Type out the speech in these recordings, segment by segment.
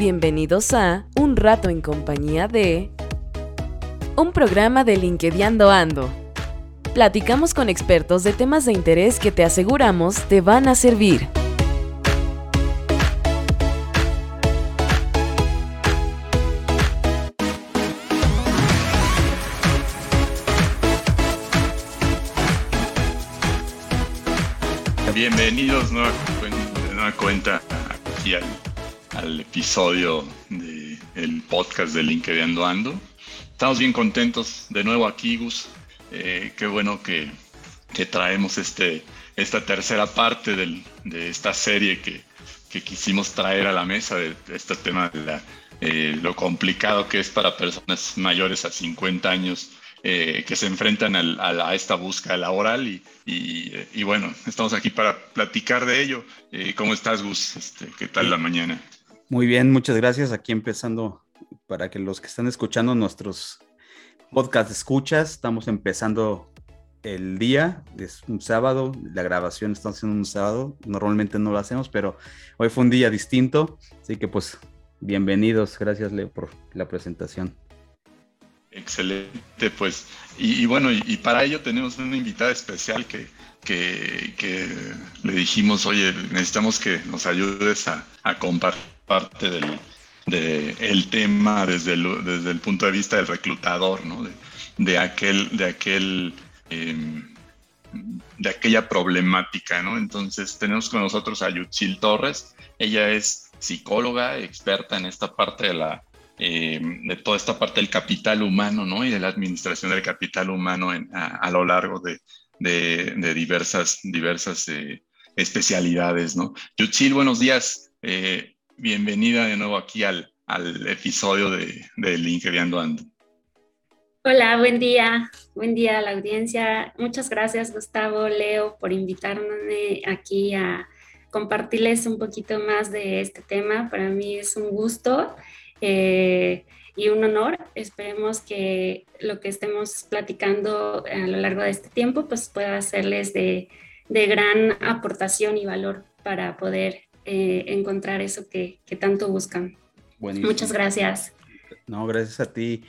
Bienvenidos a Un rato en compañía de... Un programa de LinkedIn Ando. Platicamos con expertos de temas de interés que te aseguramos te van a servir. Bienvenidos nueva, nueva cuenta aquí al, episodio del podcast de LinkedIn Ando. Estamos bien contentos de nuevo aquí, Gus. Eh, qué bueno que, traemos este, esta tercera parte de esta serie que, quisimos traer a la mesa de, este tema de eh, lo complicado que es para personas mayores a 50 años eh, que se enfrentan a, esta búsqueda laboral y, bueno, estamos aquí para platicar de ello. Eh, ¿Cómo estás, Gus? Este, ¿Qué tal la mañana? Muy bien, muchas gracias. Aquí empezando para que los que están escuchando nuestros podcast escuchas, estamos empezando el día, es un sábado, la grabación está haciendo un sábado, normalmente no lo hacemos, pero hoy fue un día distinto, así que pues bienvenidos, gracias por la presentación. Excelente, pues. Y, bueno, y, para ello tenemos una invitada especial que, que, le dijimos, oye, necesitamos que nos ayudes a, compartir parte del de el tema desde el, desde el punto de vista del reclutador, ¿no? De, aquel, de aquel, em, de aquella problemática, ¿no? Entonces tenemos con nosotros a Yutzil Torres. Ella es psicóloga, experta en esta parte de la eh, de toda esta parte del capital humano, ¿no? Y de la administración del capital humano a, lo largo de, diversas, diversas eh, especialidades, ¿no? Buenos días. Eh, bienvenida de nuevo aquí al, al episodio de, de LinkedIn Ando. Hola, buen día. Buen día a la audiencia. Muchas gracias, Gustavo, Leo, por invitarme aquí a compartirles un poquito más de este tema. Para mí es un gusto eh, y un honor. Esperemos que lo que estemos platicando a lo largo de este tiempo pues pueda serles de, de gran aportación y valor para poder eh, encontrar eso que, que tanto buscan. Muchas gracias. No, gracias a ti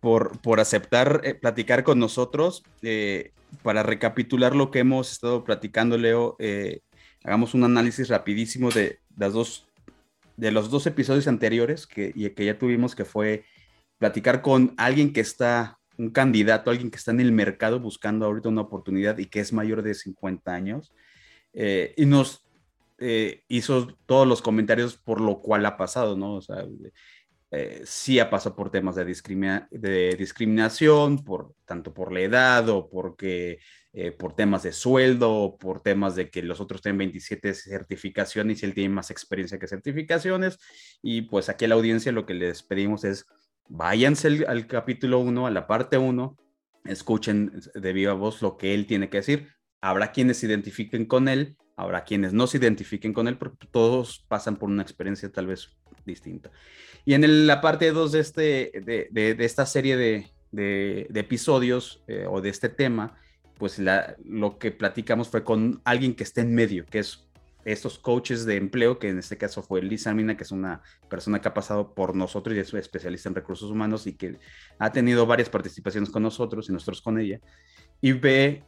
por, por aceptar eh, platicar con nosotros. para recapitular lo que hemos estado platicando, Leo, hagamos un análisis rapidísimo de las dos de los dos episodios anteriores que, que ya tuvimos, que fue platicar con alguien que está, un candidato, alguien que está en el mercado buscando ahorita una oportunidad y que es mayor de 50 años, eh, y nos eh, hizo todos los comentarios por lo cual ha pasado, ¿no? O sea, eh, sí ha pasado por temas de, de discriminación, por, tanto por la edad o porque eh, por temas de sueldo, por temas de que los otros tienen 27 certificaciones y él tiene más experiencia que certificaciones. Y pues aquí a la audiencia lo que les pedimos es váyanse al, capítulo 1, a la parte 1, escuchen de viva voz lo que él tiene que decir. Habrá quienes se identifiquen con él, habrá quienes no se identifiquen con él, porque todos pasan por una experiencia tal vez distinta. Y en la parte 2 de, este, de, de, esta serie de, de episodios eh, o de este tema, pues lo que platicamos fue con alguien que esté en medio, que es estos coaches de empleo, que en este caso fue Lisa Mina, que es una persona que ha pasado por nosotros y es especialista en recursos humanos y que ha tenido varias participaciones con nosotros y nosotros con ella, y ve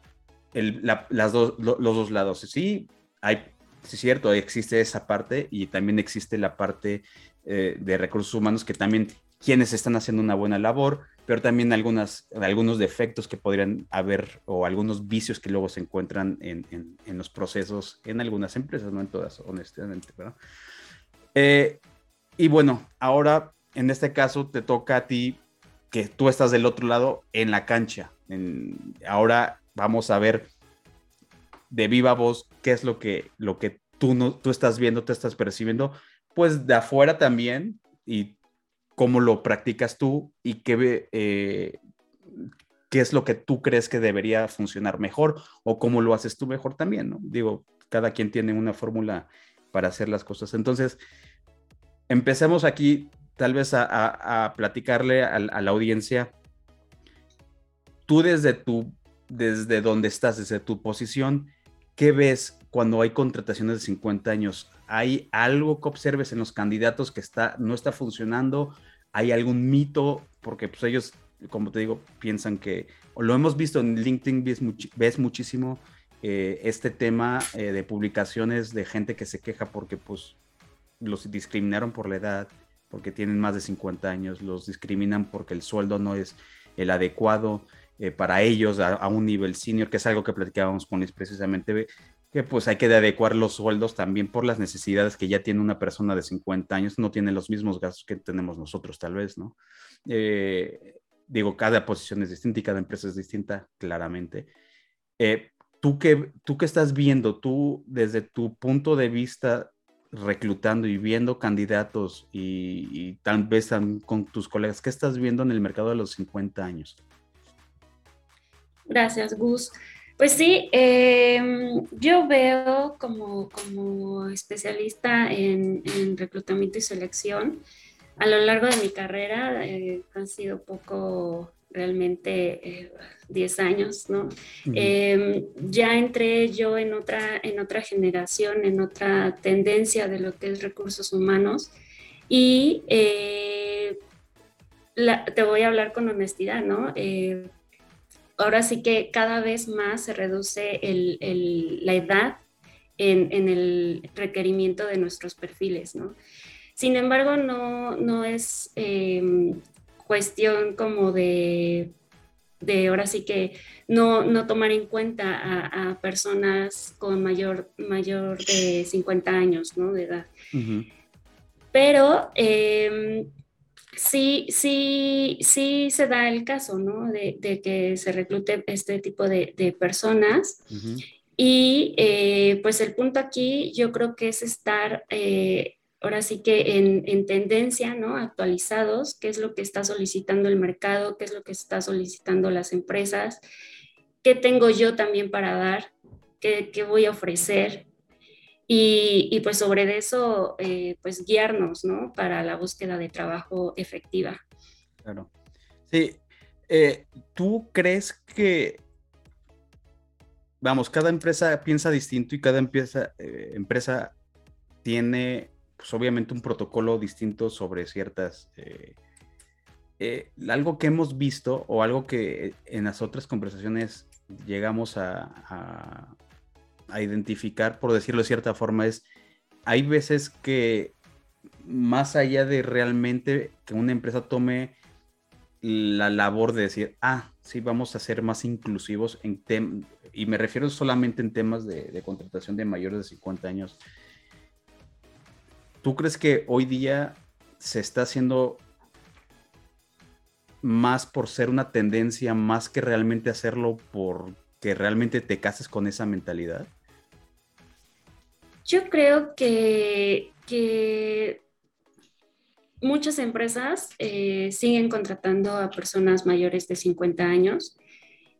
las los dos lados. Sí, hay, sí es cierto, existe esa parte y también existe la parte eh, de recursos humanos que también quienes están haciendo una buena labor, pero también algunas, algunos defectos que podrían haber o algunos vicios que luego se encuentran en, en, los procesos en algunas empresas, no en todas, honestamente. ¿verdad? Eh, y bueno, ahora en este caso te toca a ti que tú estás del otro lado en la cancha. ahora vamos a ver de viva voz qué es lo que, lo que tú, no, tú estás viendo, tú estás percibiendo, pues de afuera también, y cómo lo practicas tú y qué, eh, qué es lo que tú crees que debería funcionar mejor o cómo lo haces tú mejor también, ¿no? Digo, cada quien tiene una fórmula para hacer las cosas. Entonces, empecemos aquí tal vez a, platicarle a, la audiencia, tú desde tu, desde donde estás, desde tu posición, ¿qué ves? cuando hay contrataciones de 50 años? ¿Hay algo que observes en los candidatos que está, no está funcionando? ¿Hay algún mito? Porque pues ellos, como te digo, piensan que, lo hemos visto en LinkedIn, ves, muchísimo eh, este tema eh, de publicaciones de gente que se queja porque pues los discriminaron por la edad, porque tienen más de 50 años, los discriminan porque el sueldo no es el adecuado eh, para ellos a, un nivel senior, que es algo que platicábamos con ellos precisamente, que pues hay que adecuar los sueldos también por las necesidades que ya tiene una persona de 50 años, no tiene los mismos gastos que tenemos nosotros tal vez, ¿no? Eh, digo, cada posición es distinta y cada empresa es distinta, claramente. Eh, ¿tú, qué, ¿Tú qué estás viendo? Tú, desde tu punto de vista reclutando y viendo candidatos y, tal vez con tus colegas, ¿qué estás viendo en el mercado de los 50 años? Gracias, Gus. Pues sí, em, yo veo como, como especialista en, reclutamiento y selección, a lo largo de mi carrera eh, han sido poco realmente 10 eh, años, ¿no? Em, ya entré yo en otra, en otra generación, en otra tendencia de lo que es recursos humanos y eh, te voy a hablar con honestidad, ¿no? Ahora sí que cada vez más se reduce la edad en, en, el requerimiento de nuestros perfiles, ¿no? Sin embargo, no, no es em, cuestión como de, de ahora sí que no, no tomar en cuenta a, personas con mayor, mayor de 50 años ¿no? de edad. Pero em, sí, sí, sí se da el caso ¿no? de, que se reclute este tipo de, personas. Y eh, pues el punto aquí yo creo que es estar eh, ahora sí que en, tendencia, ¿no? Actualizados, qué es lo que está solicitando el mercado, qué es lo que está solicitando las empresas, qué tengo yo también para dar, qué, voy a ofrecer. Y, pues sobre eso, eh, pues guiarnos, ¿no? Para la búsqueda de trabajo efectiva. Claro. Sí. Eh, ¿Tú crees que vamos, cada empresa piensa distinto y cada empresa, eh, empresa tiene pues obviamente un protocolo distinto sobre ciertas... Algo que hemos visto o algo que en las otras conversaciones llegamos a, identificar, por decirlo de cierta forma, es, hay veces que más allá de realmente que una empresa tome la labor de decir, ah, sí, vamos a ser más inclusivos en temas, y me refiero solamente en temas de, de, contratación de mayores de 50 años, ¿Tú crees que hoy día se está haciendo más por ser una tendencia, más que realmente hacerlo porque realmente te cases con esa mentalidad? Yo creo que, muchas empresas eh, siguen contratando a personas mayores de 50 años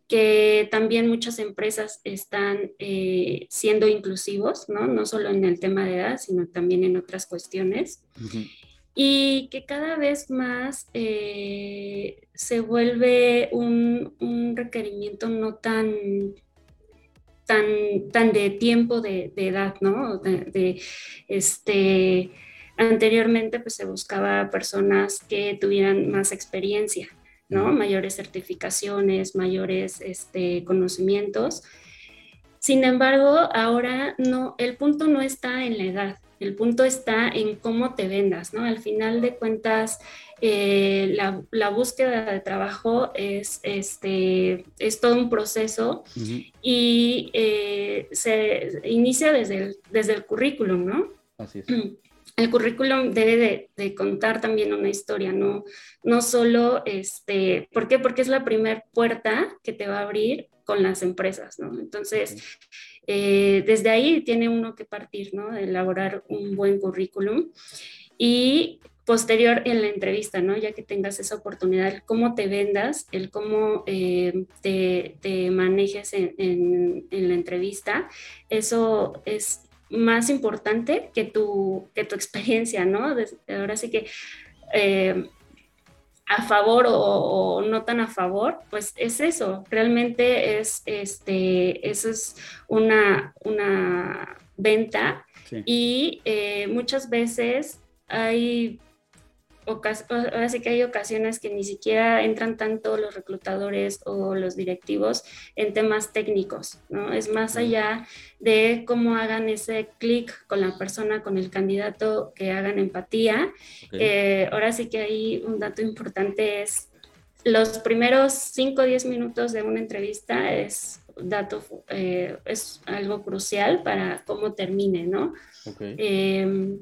que también muchas empresas están eh, siendo inclusivos, ¿no? no solo en el tema de edad, sino también en otras cuestiones. Y que cada vez más eh, se vuelve un, un, requerimiento no tan, tan, tan de tiempo de, de edad, ¿no? De, de, este, anteriormente pues se buscaba personas que tuvieran más experiencia. ¿no? Mayores certificaciones, mayores este, conocimientos. Sin embargo, ahora no, el punto no está en la edad, el punto está en cómo te vendas, ¿no? Al final de cuentas, eh, la, búsqueda de trabajo es, este, es todo un proceso y eh, se inicia desde el, desde el currículum, ¿no? Así es. el currículum debe de, contar también una historia, no, no solo, este, ¿por qué? Porque es la primera puerta que te va a abrir con las empresas, ¿no? Entonces, eh, desde ahí tiene uno que partir, ¿no? De elaborar un buen currículum y posterior en la entrevista, ¿no? Ya que tengas esa oportunidad, el cómo te vendas, el cómo eh, te, manejes en, en, la entrevista, eso es más importante que tu, que tu experiencia, ¿no? ahora sí que eh, a favor o, no tan a favor, pues es eso, realmente es, este, eso es una, una venta y eh, muchas veces hay ahora sí que hay ocasiones que ni siquiera entran tanto los reclutadores o los directivos en temas técnicos, ¿no? Es más allá de cómo hagan ese clic con la persona, con el candidato, que hagan empatía. Eh, ahora sí que hay un dato importante es los primeros 5 o 10 minutos de una entrevista es dato, eh, es algo crucial para cómo termine, ¿no? Em,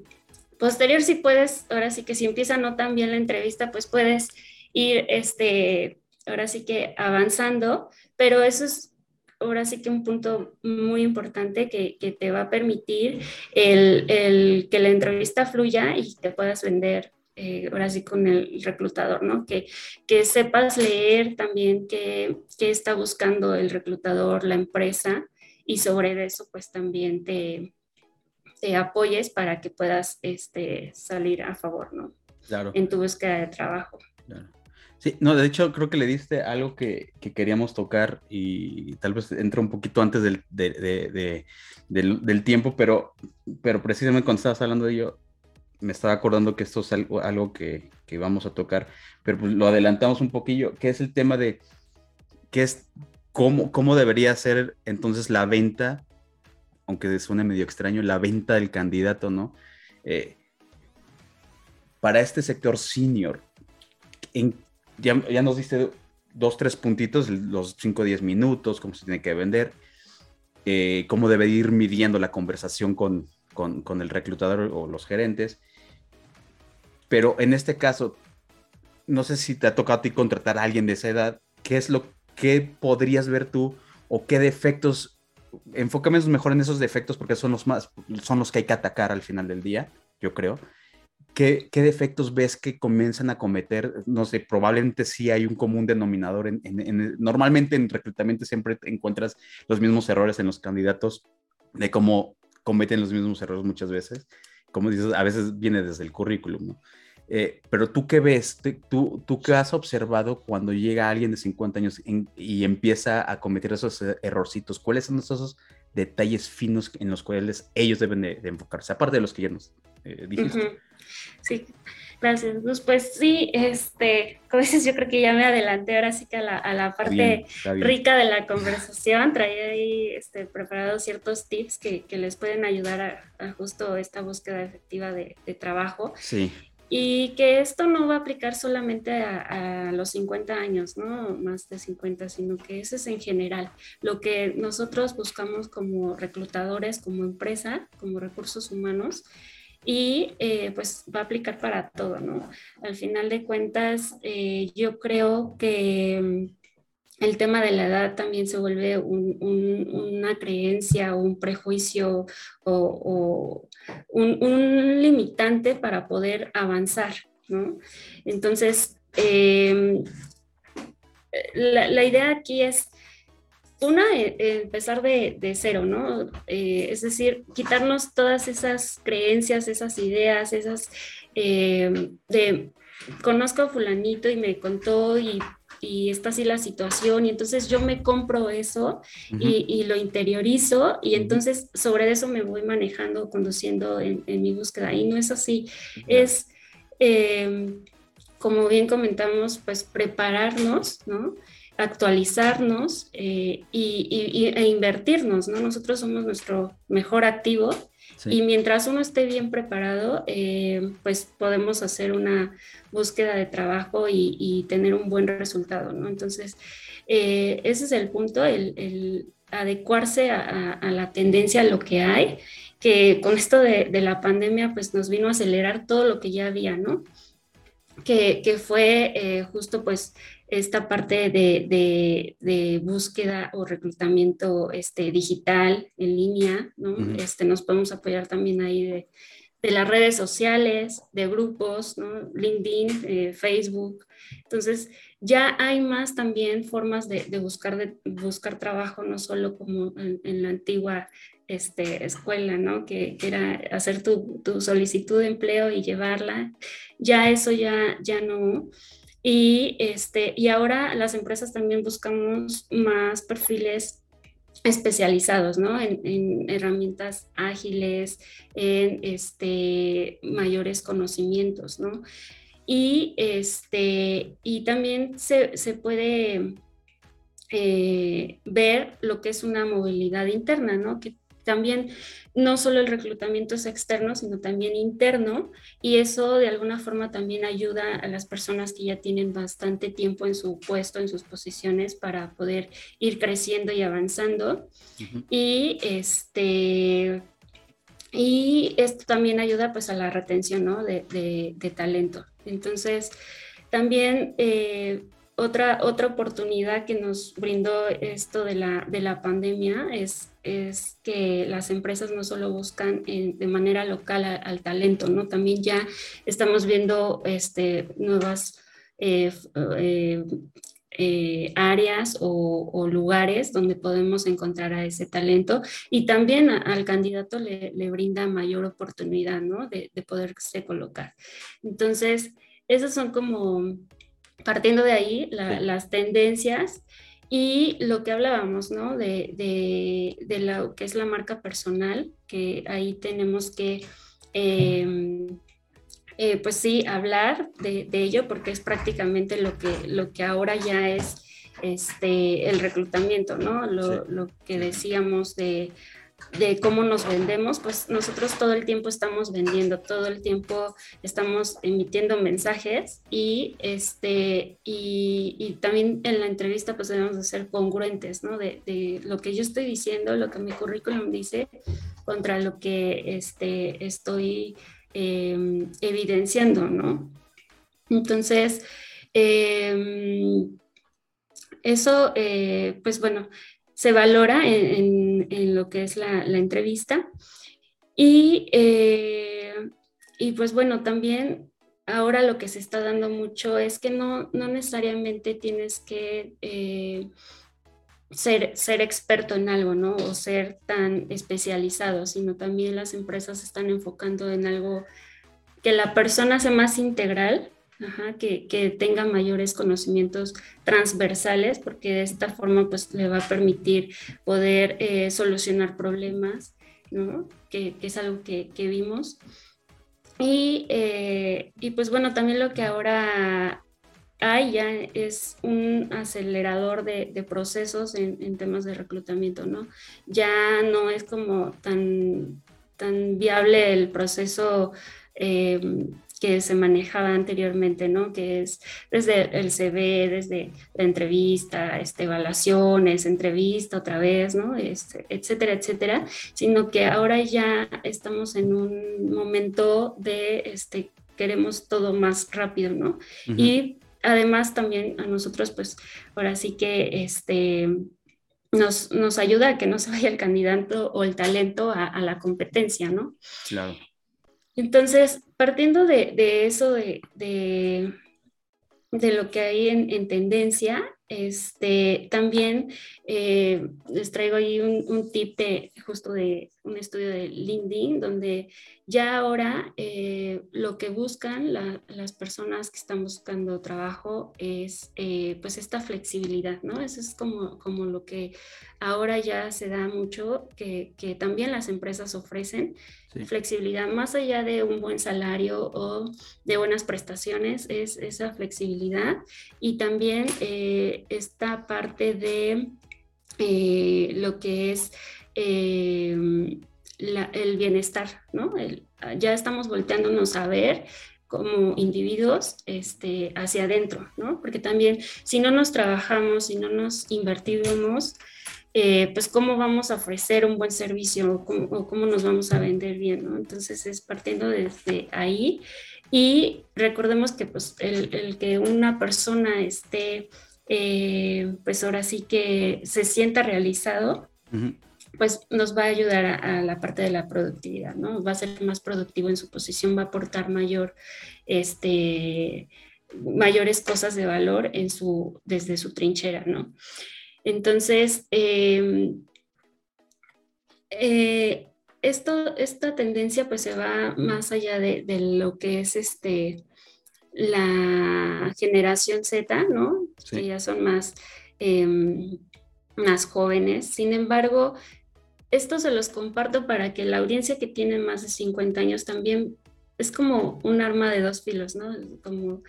Posterior, si puedes, ahora sí que si empieza no tan bien la entrevista, pues puedes ir, este, ahora sí que avanzando, pero eso es ahora sí que un punto muy importante que, que te va a permitir el, el, que la entrevista fluya y te puedas vender eh, ahora sí con el reclutador, ¿no? Que, que sepas leer también qué, qué, está buscando el reclutador, la empresa, y sobre eso pues también te, te apoyes para que puedas este, salir a favor, ¿no? Claro. En tu búsqueda de trabajo. Claro. Sí, no, de hecho creo que le diste algo que, que queríamos tocar y tal vez entra un poquito antes del, de, de, del, del, tiempo, pero, pero precisamente cuando estabas hablando de ello, me estaba acordando que esto es algo, algo que, que, vamos a tocar, pero pues lo adelantamos un poquillo, que es el tema de qué es, cómo, cómo debería ser entonces la venta aunque suene medio extraño, la venta del candidato, ¿no? Eh, para este sector senior, ya, nos diste dos, tres puntitos, los 5 o 10 minutos, cómo se tiene que vender, eh, cómo debe ir midiendo la conversación con, con, el reclutador o los gerentes. Pero en este caso, no sé si te ha tocado a ti contratar a alguien de esa edad, ¿qué es lo que podrías ver tú o qué defectos enfócame mejor en esos defectos porque son los más, son los que hay que atacar al final del día, yo creo. ¿Qué, defectos ves que comienzan a cometer? No sé, probablemente sí hay un común denominador. En, normalmente en reclutamiento siempre encuentras los mismos errores en los candidatos de cómo cometen los mismos errores muchas veces. Como dices, a veces viene desde el currículum, ¿no? Eh, pero tú qué ves, tú, tú qué has observado cuando llega alguien de 50 años y empieza a cometer esos e, errorcitos, ¿cuáles son esos detalles finos en los cuales ellos deben de, enfocarse, aparte de los que ya nos eh, dijiste? Sí, gracias. Pues, sí, este, como dices, yo creo que ya me adelanté ahora sí que a la, a la parte rica de la conversación, traía ahí este, preparados ciertos tips que, que les pueden ayudar a, justo esta búsqueda efectiva de, de trabajo. Sí y que esto no va a aplicar solamente a, los 50 años, ¿no? Más de 50, sino que eso es en general. Lo que nosotros buscamos como reclutadores, como empresa, como recursos humanos, y eh, pues va a aplicar para todo, ¿no? Al final de cuentas, eh, yo creo que el tema de la edad también se vuelve una creencia un prejuicio o, un, limitante para poder avanzar, ¿no? Entonces, em, la, idea aquí es, una, e, empezar de, cero, ¿no? Eh, es decir, quitarnos todas esas creencias, esas ideas, esas de conozco a fulanito y me contó y y está así la situación y entonces yo me compro eso y, lo interiorizo y entonces sobre eso me voy manejando, conduciendo en, mi búsqueda y no es así, es em, como bien comentamos, pues prepararnos, ¿no? actualizarnos eh, y, e invertirnos, ¿no? Nosotros somos nuestro mejor activo y mientras uno esté bien preparado, eh, pues podemos hacer una búsqueda de trabajo y, tener un buen resultado, ¿no? Entonces, eh, ese es el punto, el, adecuarse a, la tendencia, a lo que hay, que con esto de, la pandemia, pues nos vino a acelerar todo lo que ya había, ¿no? Que, que fue eh, justo pues esta parte de, búsqueda o reclutamiento este, digital en línea, ¿no? este, nos podemos apoyar también ahí de, las redes sociales, de grupos, ¿no? LinkedIn, eh, Facebook. Entonces, ya hay más también formas de, buscar, de buscar trabajo, no solo como en, la antigua este, escuela, ¿no? Que, era hacer tu, tu, solicitud de empleo y llevarla. Ya eso ya, ya no. Y, este, y ahora las empresas también buscamos más perfiles especializados, ¿no? En, herramientas ágiles, en este, mayores conocimientos, ¿no? Y, este, y también se, se puede eh, ver lo que es una movilidad interna, ¿no? Que también no solo el reclutamiento es externo, sino también interno, y eso de alguna forma también ayuda a las personas que ya tienen bastante tiempo en su puesto, en sus posiciones, para poder ir creciendo y avanzando. Y este y esto también ayuda pues a la retención ¿no? de, de, talento. Entonces, también eh, otra, otra oportunidad que nos brindó esto de la, de la pandemia es, es que las empresas no solo buscan de manera local al talento, ¿no? También ya estamos viendo este, nuevas eh, eh, eh, áreas o, lugares donde podemos encontrar a ese talento y también al candidato le, le, brinda mayor oportunidad, ¿no? De, de poderse colocar. Entonces, esas son como partiendo de ahí, las tendencias y lo que hablábamos, ¿no? De, de, lo que es la marca personal, que ahí tenemos que, em, eh, pues sí, hablar de, ello, porque es prácticamente lo que, lo que ahora ya es este, el reclutamiento, ¿no? Lo, lo que decíamos de de cómo nos vendemos, pues nosotros todo el tiempo estamos vendiendo, todo el tiempo estamos emitiendo mensajes y, este, y, también en la entrevista pues debemos de ser congruentes, ¿no? De, lo que yo estoy diciendo, lo que mi currículum dice contra lo que este, estoy em, evidenciando, ¿no? Entonces, em, eso, eh, pues bueno, se valora en, lo que es la, entrevista. Y, eh, y, pues bueno, también ahora lo que se está dando mucho es que no, no necesariamente tienes que eh, ser, ser experto en algo, ¿no? O ser tan especializado, sino también las empresas están enfocando en algo que la persona sea más integral que, tenga mayores conocimientos transversales, porque de esta forma pues le va a permitir poder eh, solucionar problemas, ¿no? que, es algo que, vimos. Y, eh, y, pues bueno, también lo que ahora hay ya es un acelerador de, procesos en, temas de reclutamiento, ¿no? Ya no es como tan, tan viable el proceso eh, que se manejaba anteriormente, ¿no? Que es desde el CV, desde la entrevista, este, evaluaciones, entrevista otra vez, ¿no? Este, etcétera, etcétera, sino que ahora ya estamos en un momento de, este, queremos todo más rápido, ¿no? Y además también a nosotros, pues, ahora sí que, este, nos, nos, ayuda a que no se vaya el candidato o el talento a, a la competencia, ¿no? Claro. Entonces, partiendo de, eso, de, de, lo que hay en, tendencia, este, también eh, les traigo ahí un, tip de justo de un estudio de LinkedIn, donde ya ahora eh, lo que buscan las personas que están buscando trabajo es eh, pues esta flexibilidad, ¿no? Eso es como, como lo que ahora ya se da mucho, que, que también las empresas ofrecen Flexibilidad, más allá de un buen salario o de buenas prestaciones, es esa flexibilidad y también eh, esta parte de lo que es eh, el bienestar, ¿no? ya estamos volteándonos a ver como individuos este, hacia adentro, ¿no? Porque también si no nos trabajamos, si no nos invertimos, eh, pues cómo vamos a ofrecer un buen servicio o cómo, nos vamos a vender bien, ¿no? Entonces es partiendo desde ahí y recordemos que pues el, que una persona esté, eh, pues ahora sí que se sienta realizado, pues nos va a ayudar a, la parte de la productividad, ¿no? Va a ser más productivo en su posición, va a aportar mayor, este, mayores cosas de valor en su, desde su trinchera, ¿no? Entonces, em, eh, esto, esta tendencia pues se va más allá de, lo que es este, la generación Z, ¿no? Que ya son más, em, más jóvenes. Sin embargo, esto se los comparto para que la audiencia que tiene más de 50 años también es como un arma de dos filos, ¿no? Como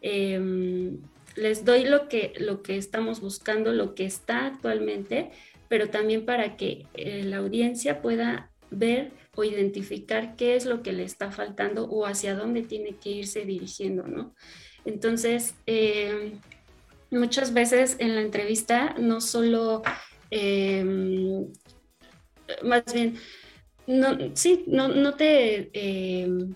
em, les doy lo que, lo que estamos buscando, lo que está actualmente, pero también para que eh, la audiencia pueda ver o identificar qué es lo que le está faltando o hacia dónde tiene que irse dirigiendo, ¿no? Entonces, em, muchas veces en la entrevista no solo, em, más bien, no, sí, no, no te em,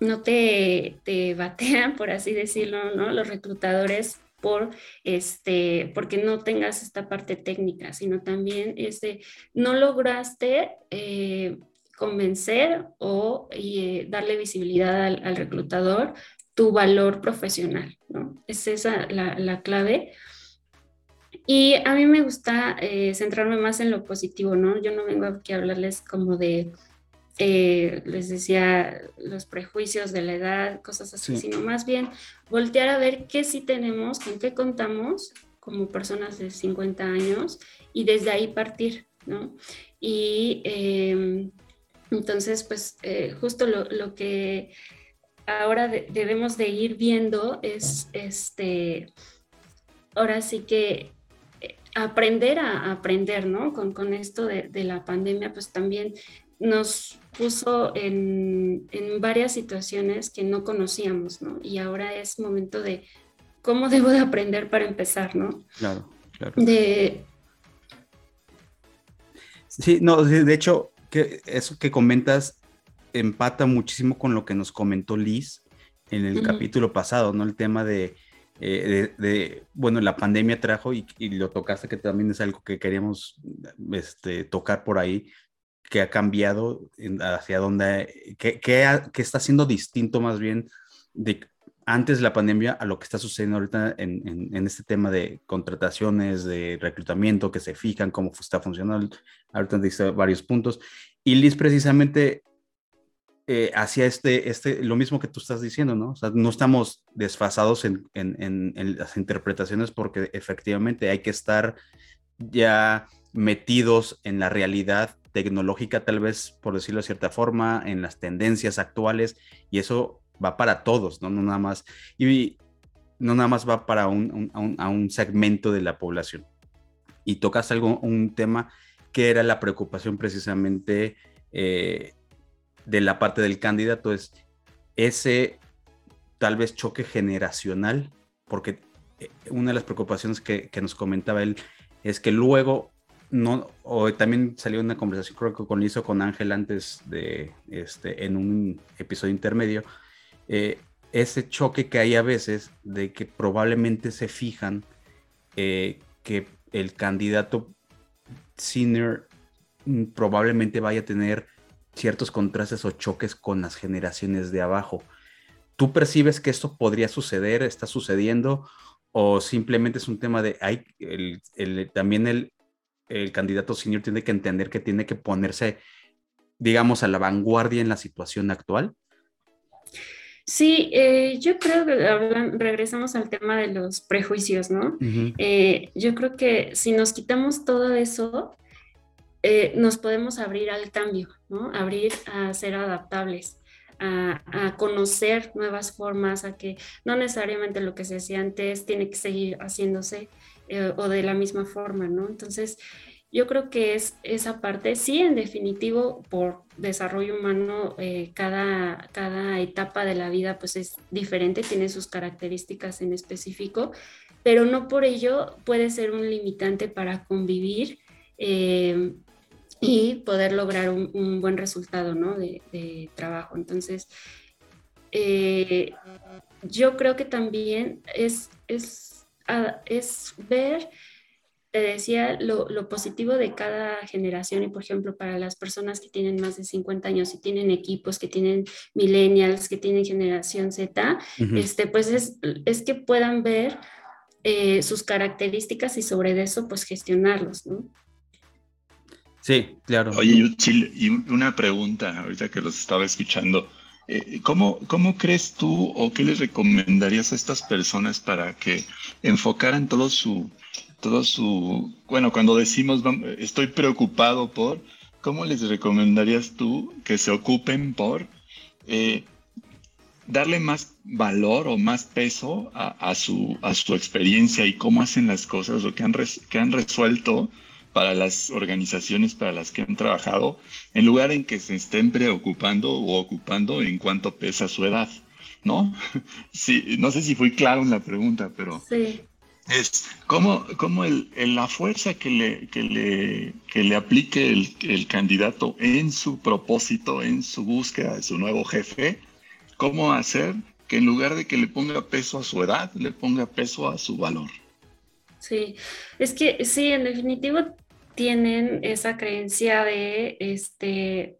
no te, te, batean, por así decirlo, ¿no? Los reclutadores por este, porque no tengas esta parte técnica, sino también este, no lograste eh, convencer o eh, darle visibilidad al, reclutador tu valor profesional, ¿no? Es esa la, clave. Y a mí me gusta eh, centrarme más en lo positivo, ¿no? Yo no vengo aquí a hablarles como de eh, les decía, los prejuicios de la edad, cosas así, sino más bien voltear a ver qué sí tenemos, con qué contamos como personas de 50 años y desde ahí partir, ¿no? Y em, entonces, pues eh, justo lo, que ahora debemos de ir viendo es, este, ahora sí que aprender a, aprender, ¿no? Con, con esto de, de, la pandemia, pues también nos puso en, varias situaciones que no conocíamos, ¿no? Y ahora es momento de cómo debo de aprender para empezar, ¿no? Claro, claro. De... Sí, no, de hecho, que eso que comentas empata muchísimo con lo que nos comentó Liz en el capítulo pasado, ¿no? El tema de, eh, bueno, la pandemia trajo y, lo tocaste, que también es algo que queríamos este, tocar por ahí, que ha cambiado, hacia dónde, que, está siendo distinto más bien de antes de la pandemia a lo que está sucediendo ahorita en, en, este tema de contrataciones, de reclutamiento, que se fijan cómo está funcionando. Ahorita dice varios puntos. Y Liz precisamente eh, hacía este, este, lo mismo que tú estás diciendo, ¿no? O sea, no estamos desfasados en, en las interpretaciones porque efectivamente hay que estar ya metidos en la realidad tecnológica, tal vez, por decirlo de cierta forma, en las tendencias actuales, y eso va para todos, ¿no? No nada más, y no nada más va para un, a un segmento de la población. Y tocas algo, un tema que era la preocupación precisamente eh, de la parte del candidato, es ese tal vez choque generacional, porque eh, una de las preocupaciones que, que nos comentaba él es que luego no, o también salió una conversación, creo que con hizo con Ángel antes de, este, en un episodio intermedio, eh, ese choque que hay a veces de que probablemente se fijan eh, que el candidato senior mm, probablemente vaya a tener ciertos contrastes o choques con las generaciones de abajo. ¿Tú percibes que esto podría suceder, está sucediendo, o simplemente es un tema de, hay, el, también el, el candidato senior tiene que entender que tiene que ponerse, digamos, a la vanguardia en la situación actual? Sí, eh, yo creo que regresamos al tema de los prejuicios, ¿no? Eh, yo creo que si nos quitamos todo eso, eh, nos podemos abrir al cambio, Abrir a ser adaptables. A, a, conocer nuevas formas, a que no necesariamente lo que se hacía antes tiene que seguir haciéndose, eh, o de la misma forma, ¿no? Entonces, yo creo que es esa parte, sí, en definitivo, por desarrollo humano, eh, cada, cada etapa de la vida pues es diferente, tiene sus características en específico, pero no por ello puede ser un limitante para convivir eh, y poder lograr un, buen resultado ¿no? de, de trabajo. Entonces, yo creo que también es, es es ver, te decía, lo, positivo de cada generación y, por ejemplo, para las personas que tienen más de 50 años y tienen equipos, que tienen millennials, que tienen generación Z, este, pues es, es, que puedan ver eh, sus características y sobre eso, pues gestionarlos, ¿no? Sí, claro. Oye, y una pregunta, ahorita que los estaba escuchando. eh, ¿cómo, ¿cómo crees tú o qué les recomendarías a estas personas para que enfocaran todo su, todo su, bueno, cuando decimos estoy preocupado por, ¿cómo les recomendarías tú que se ocupen por eh, darle más valor o más peso a, su, a su experiencia y cómo hacen las cosas, lo que han, que han resuelto para las organizaciones para las que han trabajado, en lugar en que se estén preocupando o ocupando en cuanto pesa su edad, ¿no? Sí, no sé si fui claro en la pregunta, pero sí. es cómo, cómo el, la fuerza que le, que le, que le aplique el, el candidato en su propósito, en su búsqueda de su nuevo jefe, cómo hacer que en lugar de que le ponga peso a su edad, le ponga peso a su valor. Sí, es que sí, en definitivo tienen esa creencia de este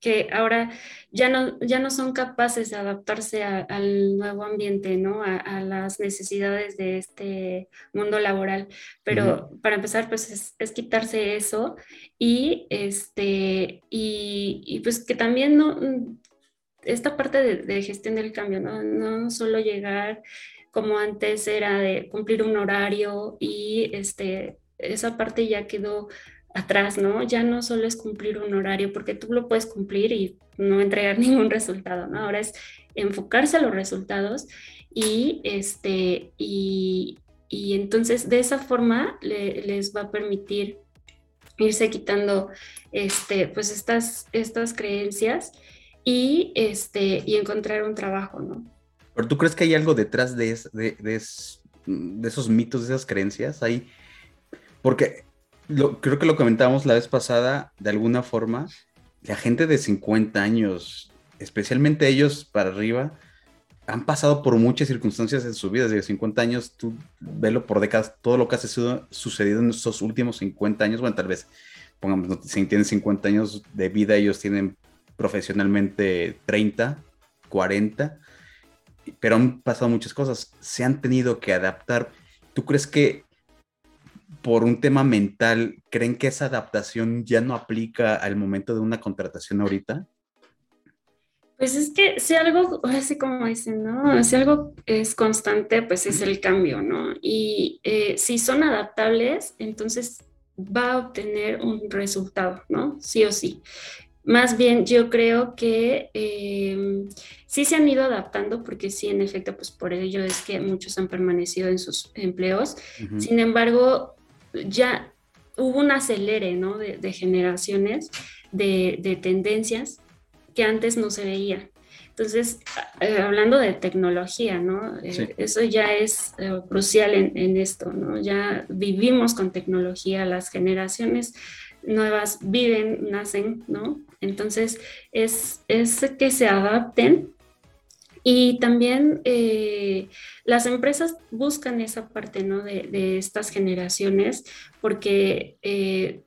que ahora ya no, ya no son capaces de adaptarse al nuevo ambiente, ¿no? A, las necesidades de este mundo laboral. Pero para empezar, pues es, quitarse eso y, este, y, pues que también no, esta parte de, de, gestión del cambio, ¿no? No solo llegar como antes era de cumplir un horario y este, esa parte ya quedó atrás, ¿no? Ya no solo es cumplir un horario, porque tú lo puedes cumplir y no entregar ningún resultado, ¿no? Ahora es enfocarse a los resultados y, este, y, y entonces de esa forma les va a permitir irse quitando este, pues estas, estas creencias y, este, y encontrar un trabajo, ¿no? ¿Pero tú crees que hay algo detrás de, de, de, de esos mitos, de esas creencias? Hay porque creo que lo comentábamos la vez pasada, de alguna forma, la gente de 50 años, especialmente ellos para arriba, han pasado por muchas circunstancias en su vida. Desde 50 años, tú velo por décadas, todo lo que ha sucedido en estos últimos 50 años, bueno, tal vez, pongamos, si tienen 50 años de vida, ellos tienen profesionalmente 30, 40, pero han pasado muchas cosas, se han tenido que adaptar. ¿Tú crees que por un tema mental, ¿creen que esa adaptación ya no aplica al momento de una contratación ahorita? Pues es que si algo, así como dicen, ¿no? Si algo es constante, pues es el cambio, ¿no? Y eh, si son adaptables, entonces va a obtener un resultado, ¿no? Sí o sí. Más bien, yo creo que em, sí se han ido adaptando, porque sí, en efecto, pues por ello es que muchos han permanecido en sus empleos. Sin embargo, ya hubo un acelere ¿no? de, generaciones, de, tendencias que antes no se veía. Entonces, eh, hablando de tecnología, ¿no? Eh, eso ya es eh, crucial en, esto, ¿no? Ya vivimos con tecnología, las generaciones nuevas viven, nacen, ¿no? Entonces, es, es que se adapten y también eh, las empresas buscan esa parte ¿no? de, estas generaciones porque eh,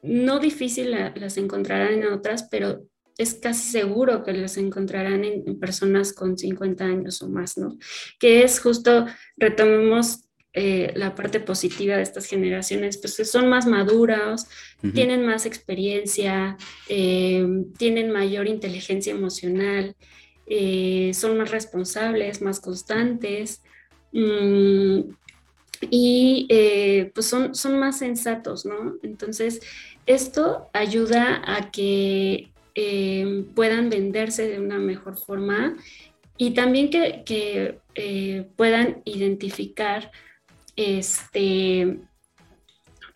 no difícil las encontrarán en otras, pero es casi seguro que las encontrarán en, personas con 50 años o más, ¿no? Que es justo, retomemos eh, la parte positiva de estas generaciones, pues que son más maduras, tienen más experiencia, tienen mayor inteligencia emocional, eh, son más responsables, más constantes mm, y eh, pues son, son más sensatos, ¿no? Entonces, esto ayuda a que eh, puedan venderse de una mejor forma y también que, que puedan identificar este,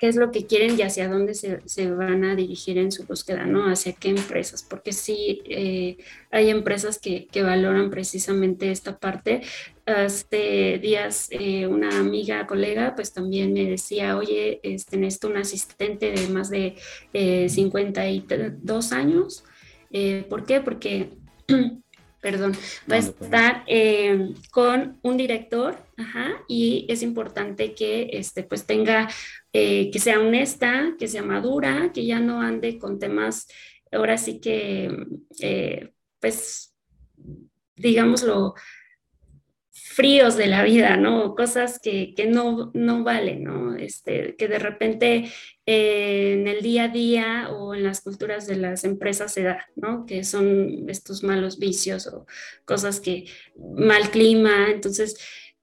qué es lo que quieren y hacia dónde se, se, van a dirigir en su búsqueda, ¿no? Hacia qué empresas, porque sí eh, hay empresas que, que, valoran precisamente esta parte. Hace días eh, una amiga, colega, pues también me decía, oye, este, necesito un asistente de más de eh, 52 años. Eh, ¿Por qué? Porque perdón, va a estar eh, con un director, ajá, y es importante que este, pues tenga, eh, que sea honesta, que sea madura, que ya no ande con temas, ahora sí que, eh, pues, digámoslo, fríos de la vida, ¿no? Cosas que, no, no valen, ¿no? Este, que de repente eh, en el día a día o en las culturas de las empresas se da, ¿no? Que son estos malos vicios o cosas que mal clima, entonces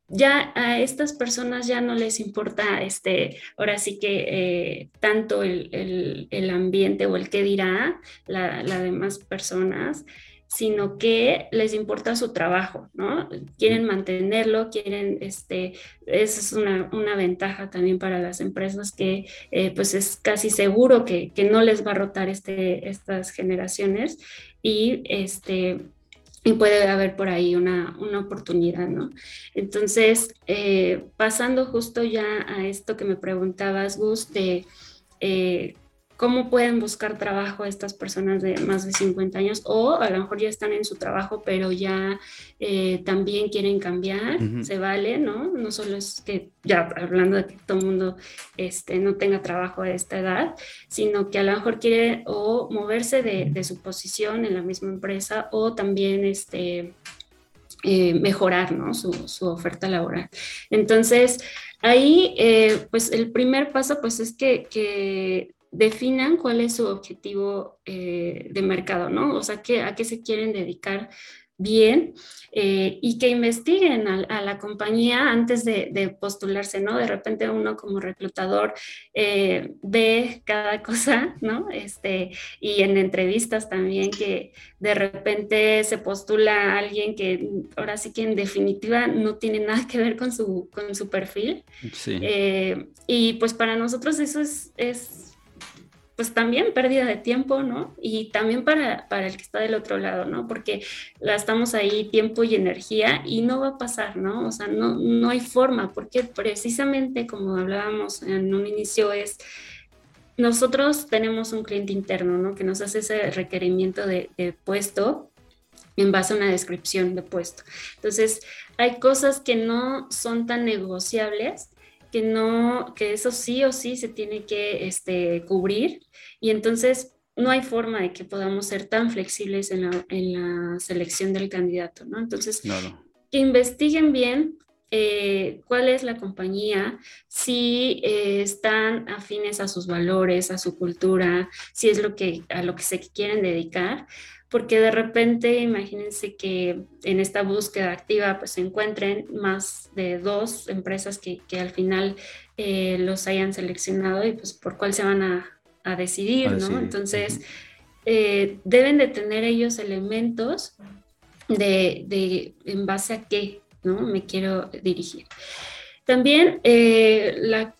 ya a estas personas ya no les importa, este, ahora sí que eh, tanto el, ambiente o el que dirá la demás personas, sino que les importa su trabajo, ¿no? Quieren mantenerlo, quieren, este, esa es una, ventaja también para las empresas que eh, pues es casi seguro que, no les va a rotar este, estas generaciones y este, y puede haber por ahí una, oportunidad, ¿no? Entonces, eh, pasando justo ya a esto que me preguntabas, Gus, de eh, cómo pueden buscar trabajo estas personas de más de 50 años o a lo mejor ya están en su trabajo, pero ya eh, también quieren cambiar, se vale, ¿no? No solo es que ya hablando de que todo el mundo este, no tenga trabajo a esta edad, sino que a lo mejor quiere o moverse de, su posición en la misma empresa o también este, eh, mejorar ¿no? su, oferta laboral. Entonces, ahí, eh, pues el primer paso pues es que, que definan cuál es su objetivo eh, de mercado, ¿no? O sea, ¿qué, a qué se quieren dedicar bien eh, y que investiguen a, la compañía antes de, postularse, ¿no? De repente uno como reclutador eh, ve cada cosa, ¿no? Este, y en entrevistas también que de repente se postula a alguien que ahora sí que en definitiva no tiene nada que ver con su, con su perfil. Sí. y pues para nosotros eso es, es pues también pérdida de tiempo, ¿no? Y también para, para, el que está del otro lado, ¿no? Porque gastamos ahí tiempo y energía y no va a pasar, ¿no? O sea, no, no hay forma, porque precisamente como hablábamos en un inicio es, nosotros tenemos un cliente interno, ¿no? Que nos hace ese requerimiento de, de puesto en base a una descripción de puesto. Entonces, hay cosas que no son tan negociables que no, que eso sí o sí se tiene que este, cubrir. Y entonces no hay forma de que podamos ser tan flexibles en la, en la selección del candidato, ¿no? Entonces, que investiguen bien eh, cuál es la compañía, si eh, están afines a sus valores, a su cultura, si es lo que, a lo que se quieren dedicar, porque de repente imagínense que en esta búsqueda activa pues se encuentren más de dos empresas que, que al final eh, los hayan seleccionado y pues por cuál se van a, a decidir, ¿no? Entonces, eh, deben de tener ellos elementos de, de, en base a qué, ¿no? Me quiero dirigir. También eh, la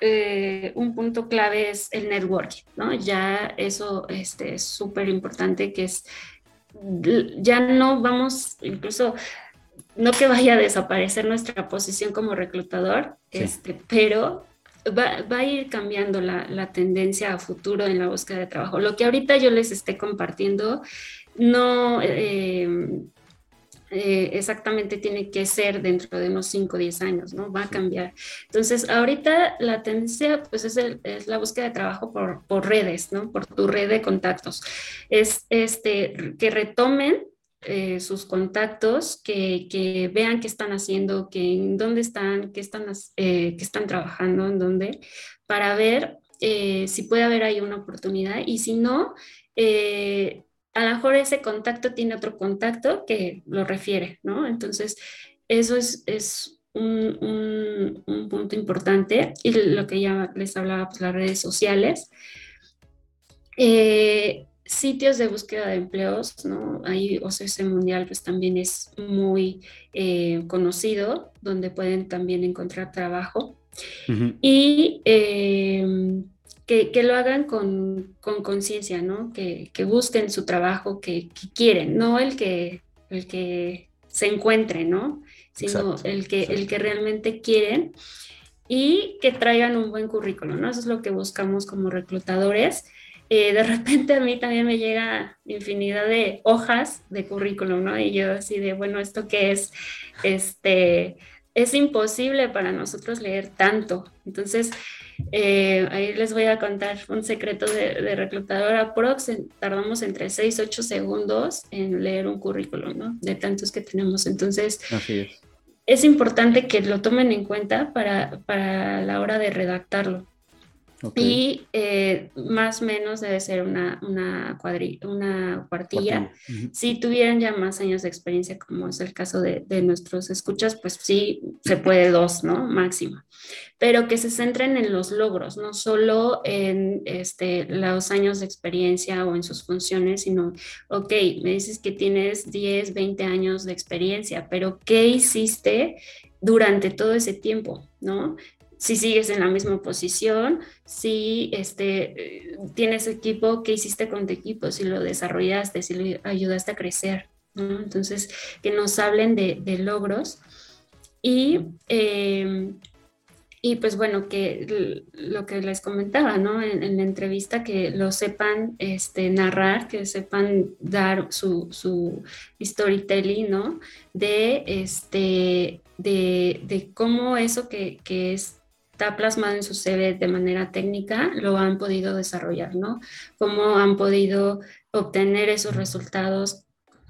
eh, un punto clave es el networking, ¿no? Ya eso este, es súper importante, que es, ya no vamos, incluso, no que vaya a desaparecer nuestra posición como reclutador, este, pero va, va, a ir cambiando la, la, tendencia a futuro en la búsqueda de trabajo. Lo que ahorita yo les esté compartiendo no... Eh, eh, exactamente tiene que ser dentro de unos 5 o 10 años, ¿no? Va a cambiar. Entonces, ahorita la tendencia, pues, es, es la búsqueda de trabajo por, por, redes, ¿no? Por tu red de contactos. Es este, que retomen eh, sus contactos, que, que, vean qué están haciendo, que en dónde están, qué están, eh, qué están trabajando, en dónde, para ver si puede haber ahí una oportunidad y si no, eh, a lo mejor ese contacto tiene otro contacto que lo refiere, ¿no? Entonces, eso es, es un, un, punto importante. Y lo que ya les hablaba, pues las redes sociales. Eh, sitios de búsqueda de empleos, ¿no? Ahí OCS Mundial pues también es muy eh, conocido, donde pueden también encontrar trabajo. Y eh, que, lo hagan con conciencia, ¿no? Que, busquen su trabajo que, quieren, no el que, el que se encuentre, ¿no? Sino el, que, el que realmente quieren y que traigan un buen currículo, ¿no? Eso es lo que buscamos como reclutadores. Eh, de repente a mí también me llega infinidad de hojas de currículum, ¿no? Y yo así de, bueno, ¿esto qué es? Este, es imposible para nosotros leer tanto. Entonces, eh, ahí les voy a contar un secreto de, de reclutadora Prox. Tardamos entre 6 y 8 segundos en leer un currículum, ¿no? De tantos que tenemos. Entonces, es importante que lo tomen en cuenta para, para la hora de redactarlo. Y eh, más o menos debe ser una, una, una cuartilla. Si tuvieran ya más años de experiencia, como es el caso de, de, nuestros escuchas, pues sí, se puede dos, ¿no? Máximo. Pero que se centren en los logros, no solo en este, los años de experiencia o en sus funciones, sino, ok, me dices que tienes 10, 20 años de experiencia, pero ¿qué hiciste? durante todo ese tiempo, ¿no? Si sigues en la misma posición, si este, tienes equipo, qué hiciste con tu equipo, si lo desarrollaste, si lo ayudaste a crecer. Entonces, que nos hablen de, logros y, em, y pues bueno, que lo que les comentaba ¿no? en, la entrevista, que lo sepan este, narrar, que sepan dar su, su storytelling, ¿no? De, este, de, de cómo eso que, que es está plasmado en su CV de manera técnica, lo han podido desarrollar, ¿no? Cómo han podido obtener esos resultados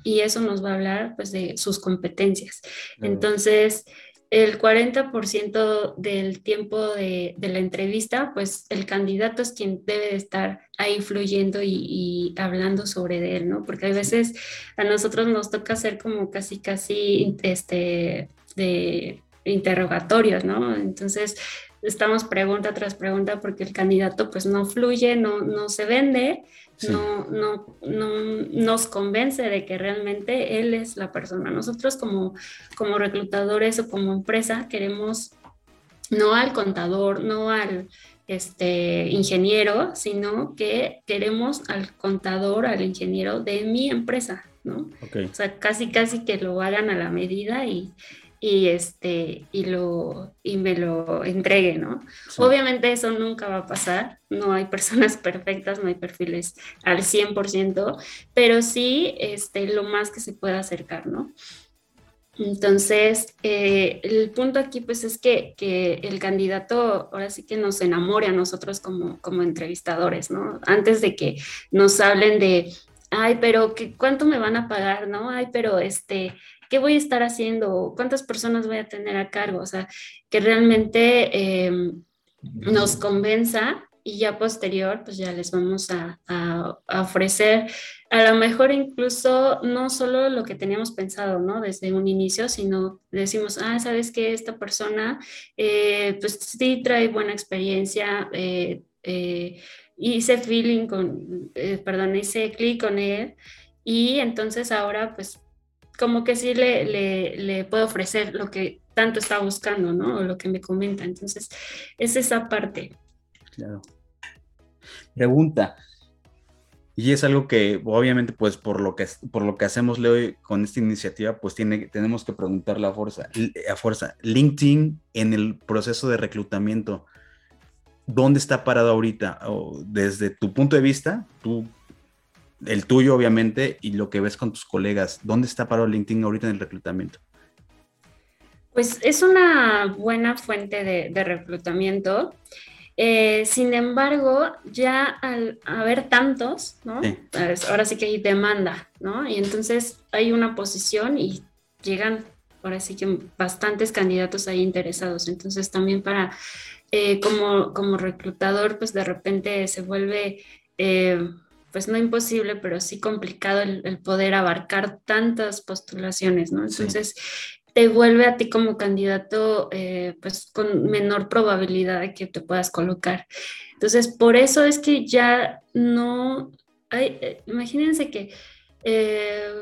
y eso nos va a hablar pues de sus competencias. Entonces, el 40% del tiempo de, la entrevista, pues el candidato es quien debe de estar ahí fluyendo y, y, hablando sobre él, ¿no? Porque a veces a nosotros nos toca hacer como casi, casi, este, de interrogatorios, ¿no? Entonces, estamos pregunta tras pregunta porque el candidato pues no fluye, no, no se vende, no, no, no, nos convence de que realmente él es la persona. Nosotros como, como reclutadores o como empresa queremos no al contador, no al este, ingeniero, sino que queremos al contador, al ingeniero de mi empresa, ¿no? O sea, casi, casi que lo hagan a la medida y, y este y lo y me lo entregue, ¿no? Obviamente eso nunca va a pasar, no hay personas perfectas, no hay perfiles al 100%, pero sí este lo más que se pueda acercar, ¿no? Entonces, eh, el punto aquí pues es que, que, el candidato ahora sí que nos enamore a nosotros como, como entrevistadores, ¿no? Antes de que nos hablen de, ay, pero ¿cuánto me van a pagar? ¿No? Ay, pero este, ¿qué voy a estar haciendo? ¿Cuántas personas voy a tener a cargo? O sea, que realmente em, nos convenza y ya posterior, pues ya les vamos a, ofrecer a lo mejor incluso no solo lo que teníamos pensado, ¿no? Desde un inicio, sino decimos, ah, sabes que esta persona, eh, pues sí trae buena experiencia, eh, eh, hice feeling con, perdón, hice clic con él y entonces ahora pues como que sí le, le, le, puedo ofrecer lo que tanto está buscando, ¿no? O lo que me comenta. Entonces, es esa parte. Claro. Pregunta. Y es algo que obviamente, pues por lo que, por lo que hacemos hoy con esta iniciativa, pues tiene, tenemos que preguntarle a fuerza, a fuerza. LinkedIn en el proceso de reclutamiento, ¿dónde está parado ahorita? O desde tu punto de vista, tú el tuyo obviamente y lo que ves con tus colegas. ¿Dónde está parado LinkedIn ahorita en el reclutamiento? Pues es una buena fuente de, reclutamiento. Eh, sin embargo, ya al haber tantos, ¿no? Pues ahora sí que hay demanda, ¿no? Y entonces hay una posición y llegan, ahora sí que bastantes candidatos ahí interesados. Entonces también para, eh, como, como reclutador, pues de repente se vuelve... Eh, pues no imposible, pero sí complicado el, poder abarcar tantas postulaciones, ¿no? Entonces, te vuelve a ti como candidato, eh, pues con menor probabilidad de que te puedas colocar. Entonces, por eso es que ya no hay, eh, imagínense que... Eh,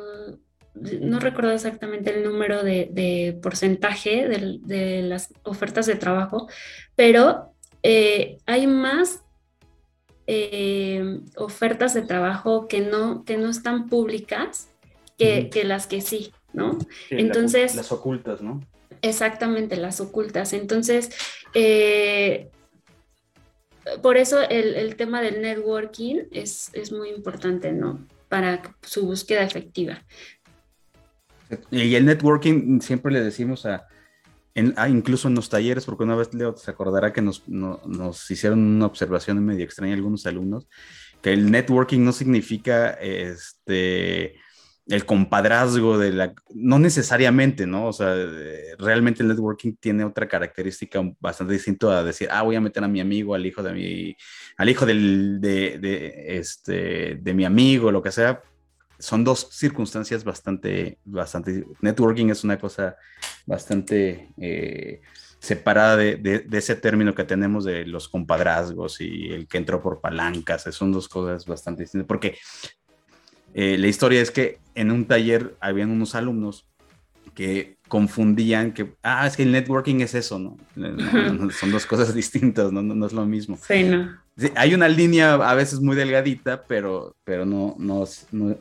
no recuerdo exactamente el número de, porcentaje de, las ofertas de trabajo, pero hay más eh, ofertas de trabajo que no, que no están públicas que, las que sí, ¿no? Entonces... Las, ocultas, ¿no? Exactamente, las ocultas. Entonces, eh, por eso el, tema del networking es, es muy importante, ¿no? Para su búsqueda efectiva. Y el networking siempre le decimos a, Ah, incluso en los talleres, porque una vez Leo se acordará que nos, hicieron una observación medio extraña algunos alumnos, que el networking no significa este, el compadrazgo de la, no necesariamente, ¿no? O sea, realmente el networking tiene otra característica bastante distinta a decir, ah, voy a meter a mi amigo, al hijo de mi, al hijo del, de, este, de mi amigo, lo que sea. Son dos circunstancias bastante, bastante, networking es una cosa bastante eh, separada de, de, ese término que tenemos de los compadrazgos y el que entró por palancas, son dos cosas bastante distintas, porque eh, la historia es que en un taller habían unos alumnos que confundían que, ah, es que el networking es eso, ¿no? son dos cosas distintas, ¿no? No, es lo mismo. Sí, no. Hay una línea a veces muy delgadita, pero, pero no, no,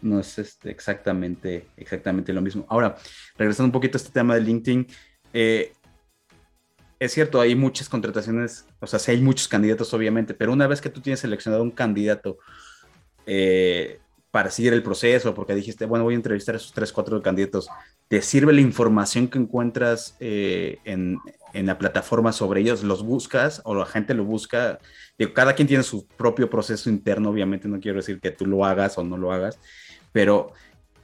no, es este, exactamente, exactamente lo mismo. Ahora, regresando un poquito a este tema de LinkedIn, eh, es cierto, hay muchas contrataciones, o sea, sí hay muchos candidatos, obviamente, pero una vez que tú tienes seleccionado un candidato, eh, para seguir el proceso, porque dijiste, bueno, voy a entrevistar a esos tres, cuatro candidatos, ¿te sirve la información que encuentras eh, en, en, la plataforma sobre ellos? ¿Los buscas o la gente lo busca? Digo, cada quien tiene su propio proceso interno, obviamente no quiero decir que tú lo hagas o no lo hagas, pero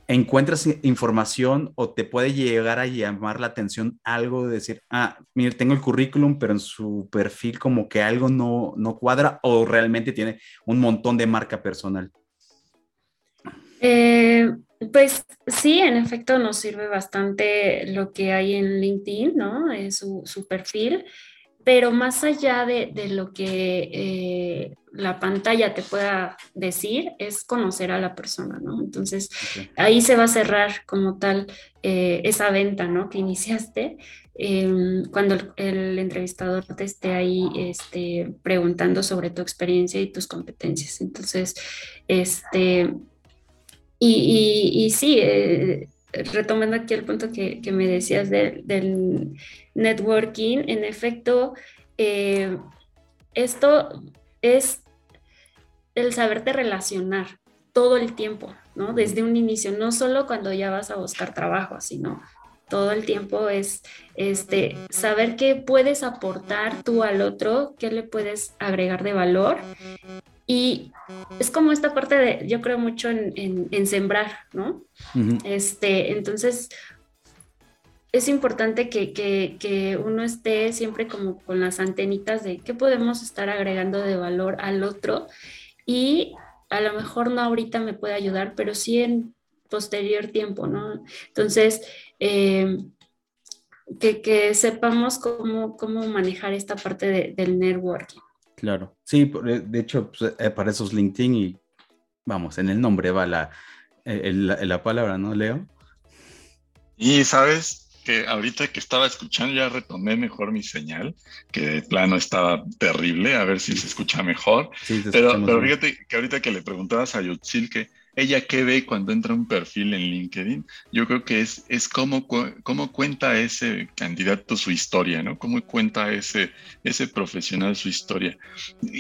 encuentras información o te puede llegar a llamar la atención algo de decir, ah, mire, tengo el currículum, pero en su perfil como que algo no, no cuadra o realmente tiene un montón de marca personal. Eh, pues sí, en efecto nos sirve bastante lo que hay en LinkedIn, ¿no? Es su, perfil, pero más allá de, lo que eh, la pantalla te pueda decir, es conocer a la persona, ¿no? Entonces, ahí se va a cerrar como tal eh, esa venta, ¿no? Que iniciaste. Em, cuando el, el, entrevistador te esté ahí este, preguntando sobre tu experiencia y tus competencias. Entonces, este, y, sí, eh, retomando aquí el punto que, me decías del networking, en efecto, eh, esto es el saberte relacionar todo el tiempo, ¿no? Desde un inicio, no solo cuando ya vas a buscar trabajo, sino todo el tiempo es este, saber qué puedes aportar tú al otro, qué le puedes agregar de valor y es como esta parte de, yo creo mucho en, sembrar, ¿no? este, entonces, es importante que, uno esté siempre como con las antenitas de qué podemos estar agregando de valor al otro y a lo mejor no ahorita me puede ayudar, pero sí en posterior tiempo, ¿no? Entonces, eh, que, sepamos cómo, cómo manejar esta parte del networking. Claro, sí, eh, de hecho, pues, eh, para eso es LinkedIn y vamos, en el nombre va la, eh, la, palabra, ¿no, Leo? Y sabes que ahorita que estaba escuchando ya retomé mejor mi señal, que de plano estaba terrible, a ver si se escucha mejor. pero, pero fíjate que ahorita que le preguntabas a Yutzil que ella qué ve cuando entra un perfil en LinkedIn, yo creo que es, es cómo, cómo cuenta ese candidato su historia, ¿no? Cómo cuenta ese, ese profesional su historia.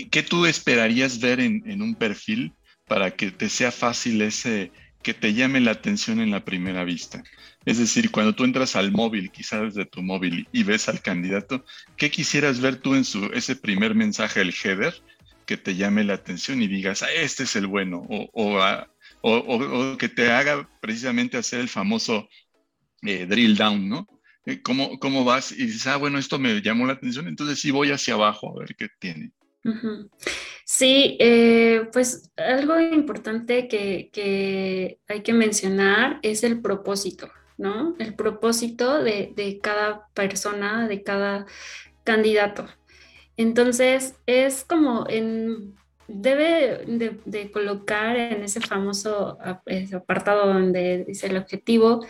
¿Qué tú esperarías ver en, en un perfil para que te sea fácil ese, que te llame la atención en la primera vista? Es decir, cuando tú entras al móvil, quizás desde tu móvil, y ves al candidato, ¿qué quisieras ver tú en su, ese primer mensaje, el header? que te llame la atención y digas, ah, este es el bueno, o, o, o, que te haga precisamente hacer el famoso eh, drill down, ¿no? Eh, ¿Cómo, ¿Cómo, vas? Y dices, ah, bueno, esto me llamó la atención, entonces sí voy hacia abajo a ver qué tiene. Sí, eh, pues algo importante que, hay que mencionar es el propósito, ¿no? El propósito de cada persona, de cada candidato. Entonces, es como en debe de, colocar en ese famoso apartado donde dice el objetivo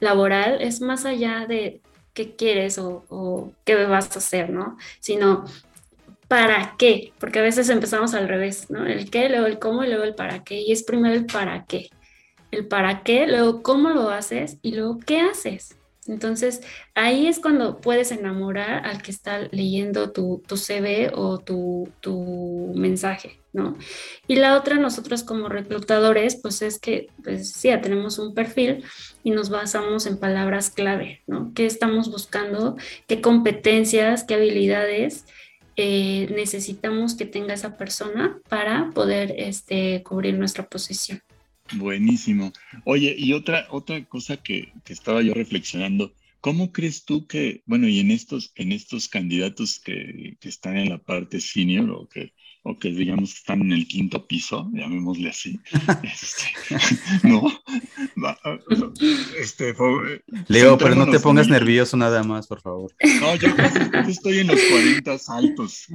laboral, es más allá de qué quieres o, qué vas a hacer, ¿no? Sino para qué, porque a veces empezamos al revés, ¿no? El qué, luego el cómo y luego el para qué, y es primero el para qué. El para qué, luego cómo lo haces y luego qué haces. Entonces, ahí es cuando puedes enamorar al que está leyendo tu, tu CV o tu, tu, mensaje, ¿no? Y la otra, nosotros como reclutadores, pues es que, pues sí, ya tenemos un perfil y nos basamos en palabras clave, ¿no? ¿Qué estamos buscando? ¿Qué competencias? ¿Qué habilidades? Eh, necesitamos que tenga esa persona para poder este, cubrir nuestra posición. Buenísimo. Oye, y otra, otra cosa que, que, estaba yo reflexionando, ¿cómo crees tú que, bueno, y en estos, en estos candidatos que, que están en la parte senior o que, o que digamos están en el quinto piso, llamémosle así. Este, no, este, Leo, pero no te pongas nervioso nada más, por favor. No, yo estoy en los 40 saltos,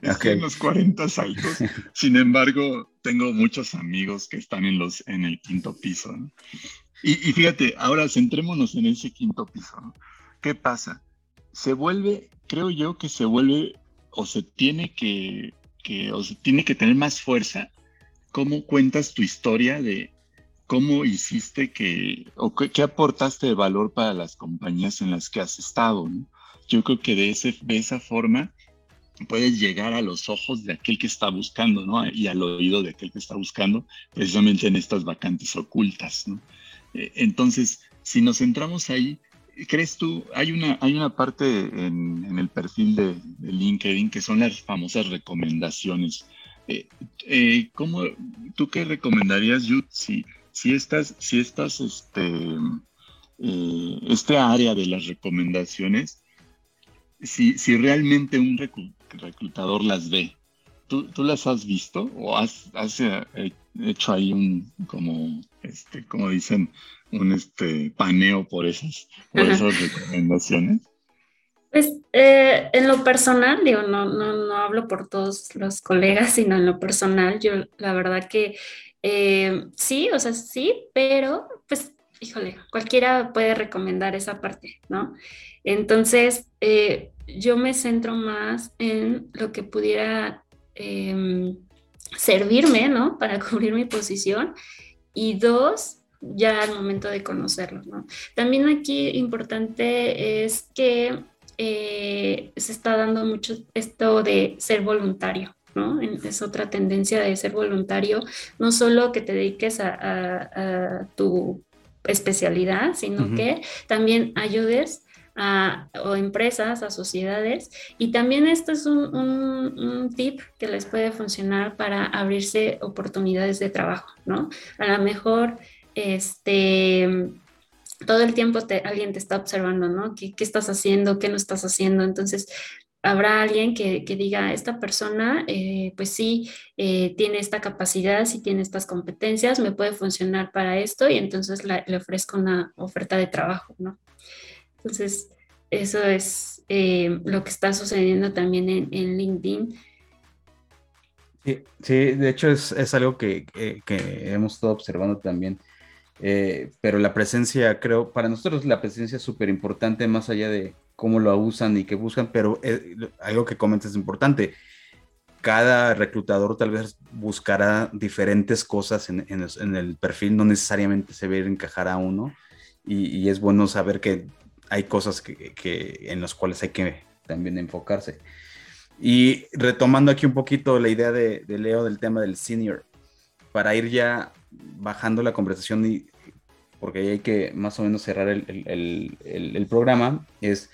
estoy en los 40 saltos. Sin embargo, tengo muchos amigos que están en, los, en el quinto piso. Y, y, fíjate, ahora centrémonos en ese quinto piso. ¿no? ¿Qué pasa? Se vuelve, creo yo que se vuelve o se tiene que que tiene que tener más fuerza cómo cuentas tu historia de cómo hiciste que, o qué, aportaste de valor para las compañías en las que has estado. Yo creo que de, ese, de esa forma puedes llegar a los ojos de aquel que está buscando, ¿no? Y al oído de aquel que está buscando, precisamente en estas vacantes ocultas, ¿no? Eh, entonces, si nos centramos ahí, ¿Crees tú, hay una, hay una parte en, el perfil de, LinkedIn que son las famosas recomendaciones? Eh, eh, ¿cómo, ¿Tú qué recomendarías, si, si estas, si estas, este, eh, este área de las recomendaciones, si, si realmente un reclutador las ve? ¿Tú, ¿Tú, las has visto o has, has hecho ahí un, como, este, como dicen, un este, paneo por esas, por esas recomendaciones? Pues eh, en lo personal, digo, no, no, no hablo por todos los colegas, sino en lo personal, yo la verdad que eh, sí, o sea, sí, pero pues, híjole, cualquiera puede recomendar esa parte, ¿no? Entonces, eh, yo me centro más en lo que pudiera em, servirme, ¿no? Para cubrir mi posición. Y dos, ya al momento de conocerlo. ¿no? También aquí importante es que eh, se está dando mucho esto de ser voluntario. ¿no? Es otra tendencia de ser voluntario, no solo que te dediques a, tu especialidad, sino que también ayudes a o empresas, a sociedades. Y también esto es un, un, tip que les puede funcionar para abrirse oportunidades de trabajo, ¿no? A lo mejor este, todo el tiempo alguien te está observando, ¿no? ¿Qué, estás haciendo? ¿Qué no estás haciendo? Entonces, habrá alguien que, diga, esta persona, eh, pues sí, eh, tiene esta capacidad, sí tiene estas competencias, me puede funcionar para esto y entonces le ofrezco una oferta de trabajo, ¿no? Entonces, eso es eh, lo que está sucediendo también en, en LinkedIn Sí, de hecho es, algo que, hemos estado observando también. Eh, pero la presencia, creo, para nosotros la presencia es súper importante, más allá de cómo lo usan y qué buscan, pero eh, algo que comentas es importante. Cada reclutador tal vez buscará diferentes cosas en, el perfil, no necesariamente se ve encajar a uno, y, es bueno saber que hay cosas que, en las cuales hay que también enfocarse. Y retomando aquí un poquito la idea de, Leo del tema del senior, para ir ya bajando la conversación y porque ahí hay que más o menos cerrar el, programa, es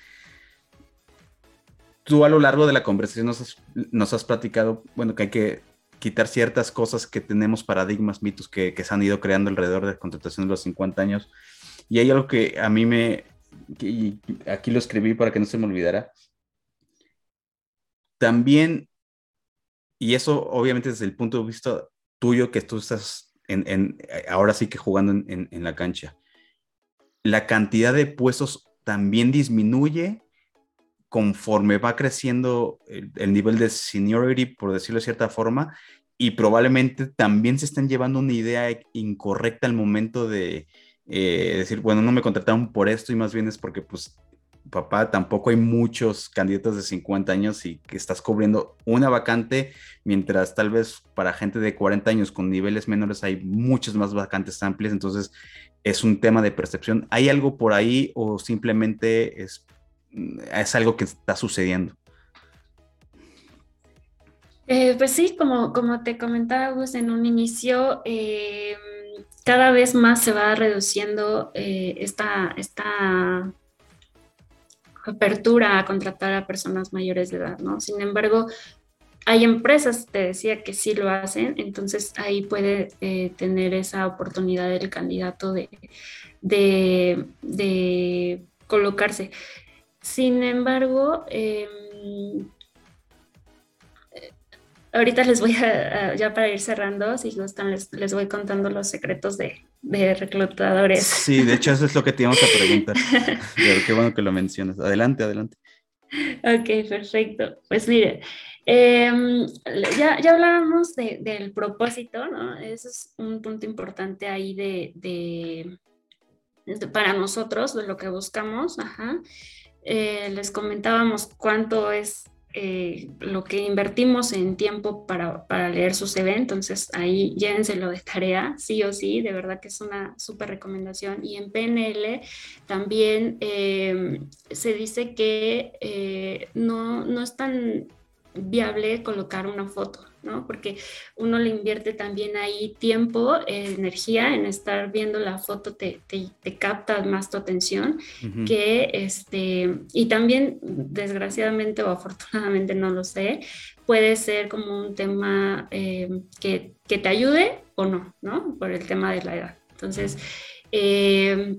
tú a lo largo de la conversación nos has, nos has, platicado, bueno, que hay que quitar ciertas cosas que tenemos, paradigmas, mitos que, se han ido creando alrededor de la contratación de los 50 años. Y hay algo que a mí me, aquí lo escribí para que no se me olvidara, también, y eso obviamente desde el punto de vista tuyo que tú estás en, ahora sí que jugando en, la cancha, la cantidad de puestos también disminuye conforme va creciendo el, nivel de seniority, por decirlo de cierta forma, y probablemente también se están llevando una idea incorrecta al momento de eh, decir, bueno, no me contrataron por esto y más bien es porque pues papá, tampoco hay muchos candidatos de 50 años y que estás cubriendo una vacante, mientras tal vez para gente de 40 años con niveles menores hay muchas más vacantes amplias, entonces es un tema de percepción. ¿Hay algo por ahí o simplemente es, es algo que está sucediendo? Eh, pues sí, como, como te comentaba en un inicio, eh, cada vez más se va reduciendo eh, esta, esta apertura a contratar a personas mayores de edad, ¿no? Sin embargo, Hay empresas, te decía, que sí lo hacen, entonces ahí puede eh, tener esa oportunidad el candidato de, de, colocarse. Sin embargo, em, ahorita les voy a, ya para ir cerrando, si gustan, les, les voy contando los secretos de, de, reclutadores. Sí, de hecho eso es lo que te íbamos a preguntar. Pero qué bueno que lo mencionas. Adelante, adelante. Ok, perfecto. Pues mire, em, ya, ya hablábamos del propósito, ¿no? Eso es un punto importante ahí de, de, para nosotros, de lo que buscamos. Ajá. Eh, les comentábamos cuánto es eh, lo que invertimos en tiempo para, leer su CV, entonces ahí llévenselo de tarea, sí o sí, de verdad que es una súper recomendación. Y en PNL también eh, se dice que eh, no, no es tan viable colocar una foto, ¿no? Porque uno le invierte también ahí tiempo, energía en estar viendo la foto, te, te, capta más tu atención que este, y también desgraciadamente o afortunadamente no lo sé, puede ser como un tema eh, que, que, te ayude o no, ¿no? Por el tema de la edad. Entonces, eh,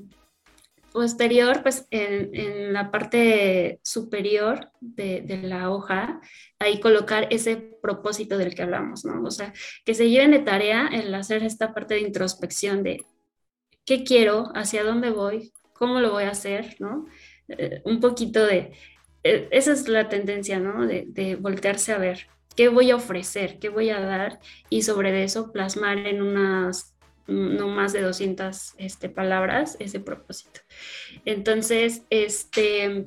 posterior, pues en, la parte superior de, la hoja, ahí colocar ese propósito del que hablamos, ¿no? O sea, que se lleven de tarea el hacer esta parte de introspección de qué quiero, hacia dónde voy, cómo lo voy a hacer, ¿no? Eh, un poquito de, eh, esa es la tendencia, ¿no? De, de voltearse a ver qué voy a ofrecer, qué voy a dar y sobre eso plasmar en unas no más de 200 este, palabras ese propósito. Entonces, este,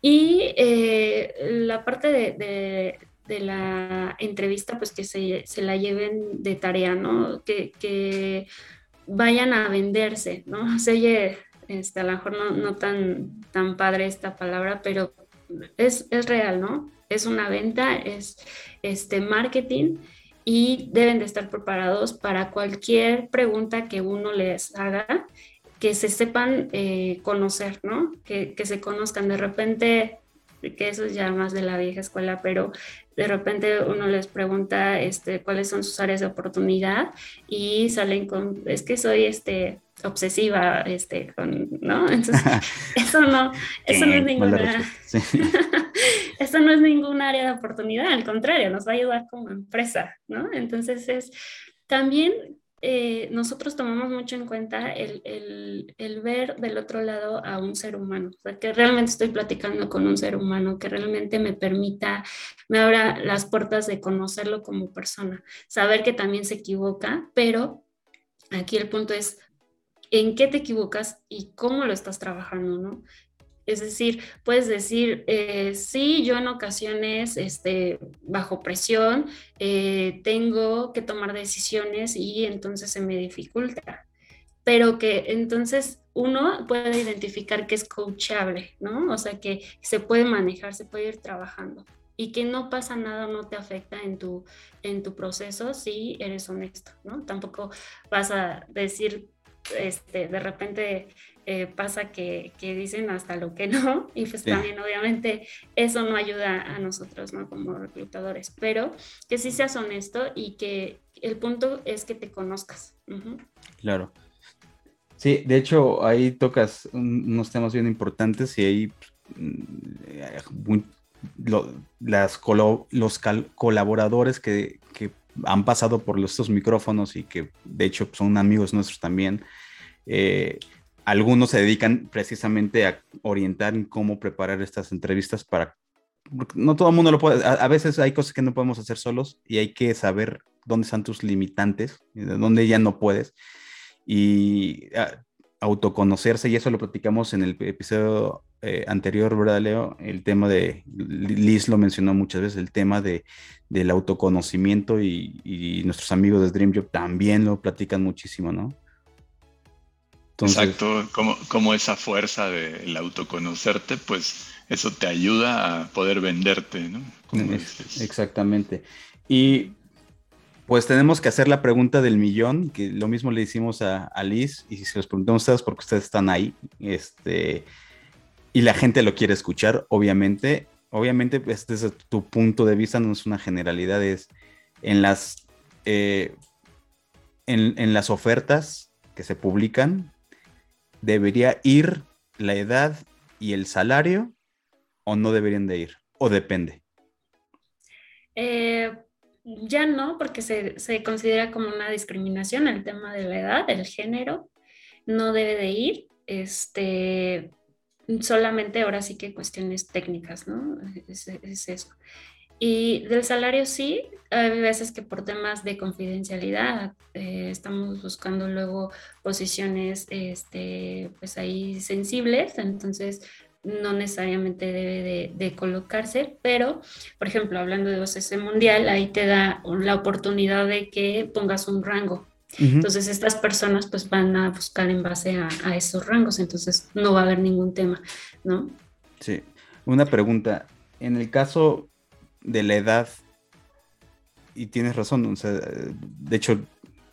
y eh, la parte de, la entrevista, pues que se, la lleven de tarea, ¿no? Que, vayan a venderse, ¿no? Se oye, este, a lo mejor no, no, tan, tan padre esta palabra, pero es, es real, ¿no? Es una venta, es este marketing y deben de estar preparados para cualquier pregunta que uno les haga, que se sepan eh, conocer, ¿no? Que, que, se conozcan. De repente, que eso es ya más de la vieja escuela, pero de repente uno les pregunta este, cuáles son sus áreas de oportunidad y salen con, es que soy este, obsesiva, este, con, ¿no? Entonces, eso no, eso no es ninguna, eso no es ningún área de oportunidad, al contrario, nos va a ayudar como empresa, ¿no? Entonces es también eh, nosotros tomamos mucho en cuenta el, el, el, ver del otro lado a un ser humano, o sea, que realmente estoy platicando con un ser humano, que realmente me permita, me abra las puertas de conocerlo como persona, saber que también se equivoca, pero aquí el punto es en qué te equivocas y cómo lo estás trabajando, ¿no? Es decir, puedes decir, eh, sí, yo en ocasiones, este, bajo presión, eh, tengo que tomar decisiones y entonces se me dificulta. Pero que entonces uno puede identificar que es coachable, ¿no? O sea, que se puede manejar, se puede ir trabajando y que no pasa nada, no te afecta en tu, en tu proceso si eres honesto, ¿no? Tampoco vas a decir, este, de repente eh, pasa que, dicen hasta lo que no, y pues también obviamente eso no ayuda a nosotros, ¿no? Como reclutadores, pero que sí seas honesto y que el punto es que te conozcas. Claro. Sí, de hecho ahí tocas unos temas bien importantes y ahí mm, las los colaboradores que, han pasado por estos micrófonos y que de hecho son amigos nuestros también, eh, algunos se dedican precisamente a orientar en cómo preparar estas entrevistas para... No todo el mundo lo puede, a, veces hay cosas que no podemos hacer solos y hay que saber dónde están tus limitantes, dónde ya no puedes y autoconocerse y eso lo platicamos en el episodio eh, anterior, ¿verdad, Leo? El tema de, Liz lo mencionó muchas veces, el tema de, del autoconocimiento y, y nuestros amigos de Dream Job también lo platican muchísimo, ¿no? Exacto, como, como esa fuerza del autoconocerte, pues eso te ayuda a poder venderte, ¿no? Exactamente. Y pues tenemos que hacer la pregunta del millón, que lo mismo le hicimos a, Liz, y si los preguntamos a ustedes porque ustedes están ahí, este, y la gente lo quiere escuchar, obviamente, obviamente pues, desde tu punto de vista no es una generalidad, es en las, eh, en, las ofertas que se publican, debería ir la edad y el salario o no deberían de ir, o depende. Eh, ya no, porque se, se, considera como una discriminación el tema de la edad, el género, no debe de ir. Este, solamente ahora sí que cuestiones técnicas, ¿no? Es, eso. Y del salario sí, hay veces que por temas de confidencialidad eh, estamos buscando luego posiciones este, pues ahí sensibles, entonces no necesariamente debe de, colocarse, pero por ejemplo, hablando de OCC Mundial, ahí te da la oportunidad de que pongas un rango, entonces estas personas pues van a buscar en base a, esos rangos, entonces no va a haber ningún tema, ¿no? Sí. Una pregunta, en el caso de la edad, y tienes razón, de hecho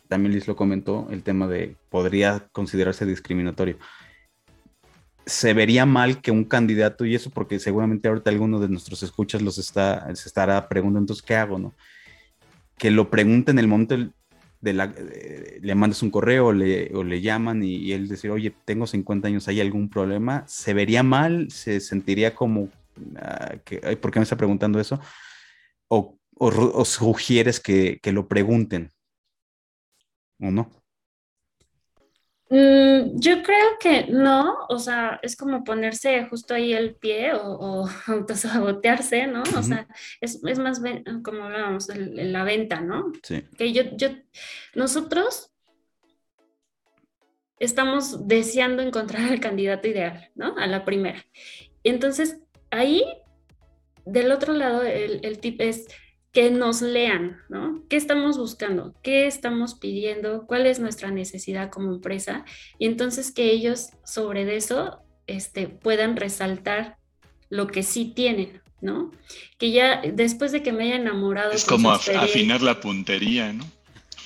también Liz lo comentó, el tema de podría considerarse discriminatorio. Se vería mal que un candidato, y eso porque seguramente ahorita alguno de nuestros escuchas los está, se estará preguntando, entonces, ¿qué hago? No? Que lo pregunte en el momento le mandas un correo o le, llaman y, él decir, oye, tengo 50 años, ¿hay algún problema? ¿Se vería mal? ¿Se sentiría como, ah, que, ¿por qué me está preguntando eso? ¿O, sugieres que, que lo pregunten? ¿O no? Mm, yo creo que no, o sea, es como ponerse justo ahí el pie o, o autosabotearse, ¿no? O sea, es, más como hablábamos, la venta, ¿no? Sí. Que yo, yo, nosotros estamos deseando encontrar al candidato ideal, ¿no? A la primera. Entonces, ahí, del otro lado, el, el tip es que nos lean, ¿no? ¿Qué estamos buscando? ¿Qué estamos pidiendo? ¿Cuál es nuestra necesidad como empresa? Y entonces que ellos sobre eso este, puedan resaltar lo que sí tienen, ¿no? Que ya después de que me haya enamorado. Es como afinar la puntería, ¿no?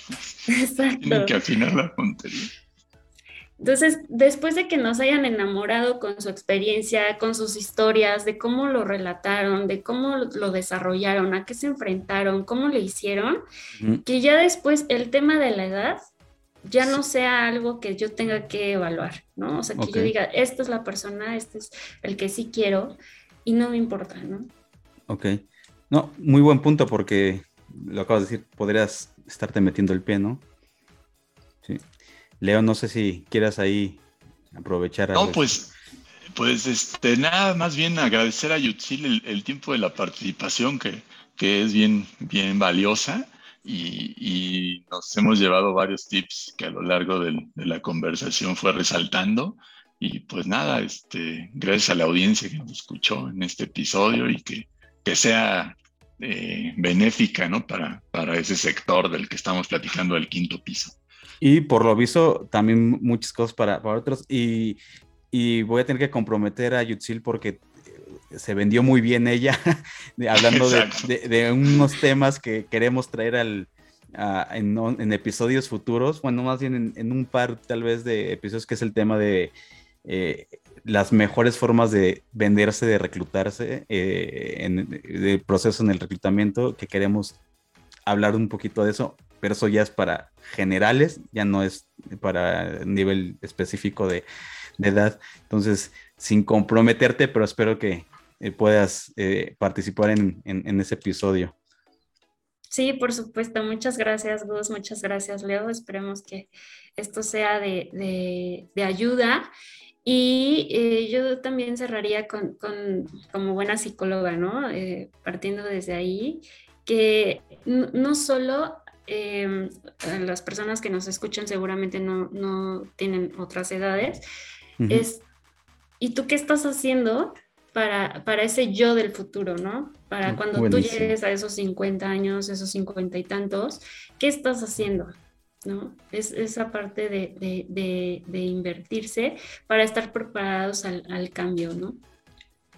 Exacto. Tienen que afinar la puntería. Entonces, después de que nos hayan enamorado con su experiencia, con sus historias, de cómo lo relataron, de cómo lo desarrollaron, a qué se enfrentaron, cómo le hicieron, que ya después el tema de la edad ya no sea algo que yo tenga que evaluar, ¿no? O sea, que yo diga, esta es la persona, este es el que sí quiero y no me importa, ¿no? Ok. No, muy buen punto porque lo acabas de decir, podrías estarte metiendo el pie, ¿no? Leo, no sé si quieras ahí aprovechar. No, pues, pues este, nada, más bien agradecer a Yutzil el, tiempo de la participación que, que es bien, bien valiosa y, nos hemos llevado varios tips que a lo largo de la conversación fue resaltando. Y pues nada, este, gracias a la audiencia que nos escuchó en este episodio y que, que sea eh, benéfica ¿no? para, para ese sector del que estamos platicando, el quinto piso. Y por lo visto, también muchas cosas para, para otros. Y, y, voy a tener que comprometer a Yutzil porque eh, se vendió muy bien ella, hablando de, de, unos temas que queremos traer al, en, en, episodios futuros. Bueno, más bien en, un par tal vez de episodios que es el tema de eh, las mejores formas de venderse, de reclutarse, eh, en, de proceso en el reclutamiento, que queremos hablar un poquito de eso pero eso ya es para generales, ya no es para nivel específico de, edad. Entonces, sin comprometerte, pero espero que eh, puedas eh, participar en, ese episodio. Sí, por supuesto. Muchas gracias, Gus. Muchas gracias, Leo. Esperemos que esto sea de, ayuda. Y eh, yo también cerraría con, como buena psicóloga, ¿no? partiendo desde ahí, que no solo Em, las personas que nos escuchan seguramente no, tienen otras edades, es, ¿y tú qué estás haciendo para, para ese yo del futuro, ¿no? Para cuando tú llegues a esos 50 años, esos 50 y tantos, ¿qué estás haciendo? ¿no? Es esa parte de, invertirse para estar preparados al, cambio, ¿no?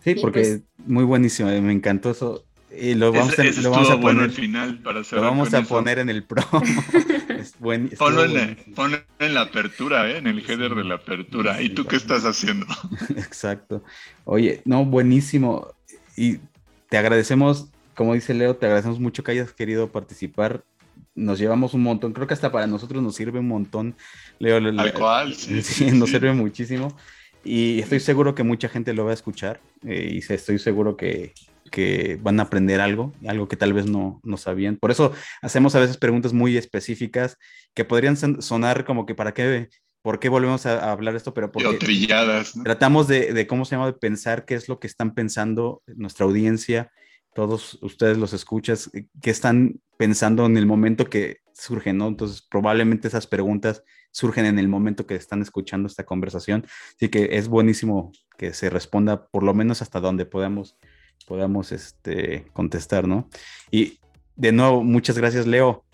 Sí, porque es pues muy buenísimo, me encantó eso, y lo vamos, a, lo vamos a poner final para lo vamos a poner en el pro. es buen, ponlo, en la, en la, apertura, ¿eh? en el header de la apertura. ¿Y tú qué estás haciendo? Exacto. Oye, no, buenísimo. Y te agradecemos, como dice Leo, te agradecemos mucho que hayas querido participar. Nos llevamos un montón, creo que hasta para nosotros nos sirve un montón, Leo. Al cual, sí, sí, nos sirve muchísimo. Y estoy seguro que mucha gente lo va a escuchar eh, y estoy seguro que, que, van a aprender algo, algo que tal vez no, no sabían. Por eso hacemos a veces preguntas muy específicas que podrían sonar como que para qué, por qué volvemos a, hablar esto, pero porque trilladas, tratamos de, de, cómo se llama, de pensar qué es lo que están pensando nuestra audiencia, todos ustedes los escuchas, qué están pensando en el momento que surgen, ¿no? Entonces probablemente esas preguntas surgen en el momento que están escuchando esta conversación. Así que es buenísimo que se responda por lo menos hasta donde podamos, podamos este, contestar, ¿no? Y de nuevo, muchas gracias, Leo.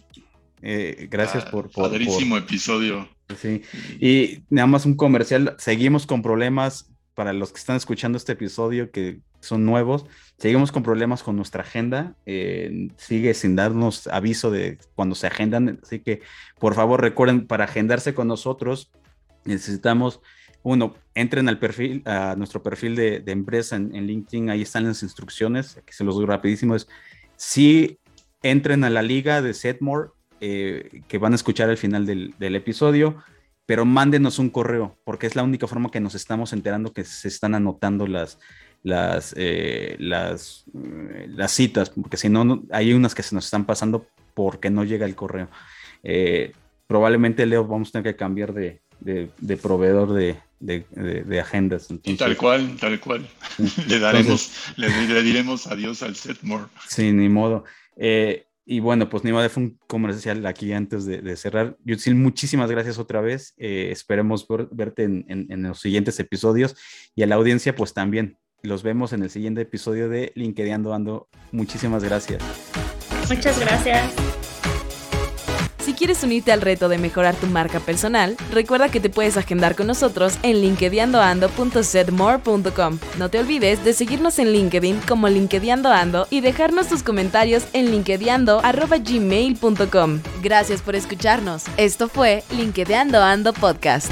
Eh, gracias ah, por, por... Padrísimo episodio. Sí, y nada más un comercial. Seguimos con problemas para los que están escuchando este episodio que son nuevos, seguimos con problemas con nuestra agenda, eh, sigue sin darnos aviso de cuando se agendan, así que por favor recuerden, para agendarse con nosotros necesitamos, uno, entren al perfil, a nuestro perfil de, empresa en, LinkedIn, ahí están las instrucciones, aquí se los doy rapidísimo, es si entren a la liga de Setmore, eh, que van a escuchar al final del, episodio, pero mándenos un correo, porque es la única forma que nos estamos enterando que se están anotando las, las, eh, eh, las citas, porque si no, hay unas que se nos están pasando porque no llega el correo. Eh, probablemente, Leo, vamos a tener que cambiar de, de, proveedor de, de, agendas. tal cual, tal cual. le, daremos, le, diremos adiós al Setmore. Sí, ni modo. Y bueno, pues ni modo, fue un comercial aquí antes de, cerrar. Yutzil, muchísimas gracias otra vez. Eh, esperemos verte en, los siguientes episodios y a la audiencia, pues también. Los vemos en el siguiente episodio de LinkedIn Ando. Muchísimas gracias. Muchas gracias. Si quieres unirte al reto de mejorar tu marca personal, recuerda que te puedes agendar con nosotros en linkedinando.setmore.com. No te olvides de seguirnos en LinkedIn como LinkedInando y dejarnos tus comentarios en linkedinando.gmail.com. Gracias por escucharnos. Esto fue LinkedInando Ando Podcast.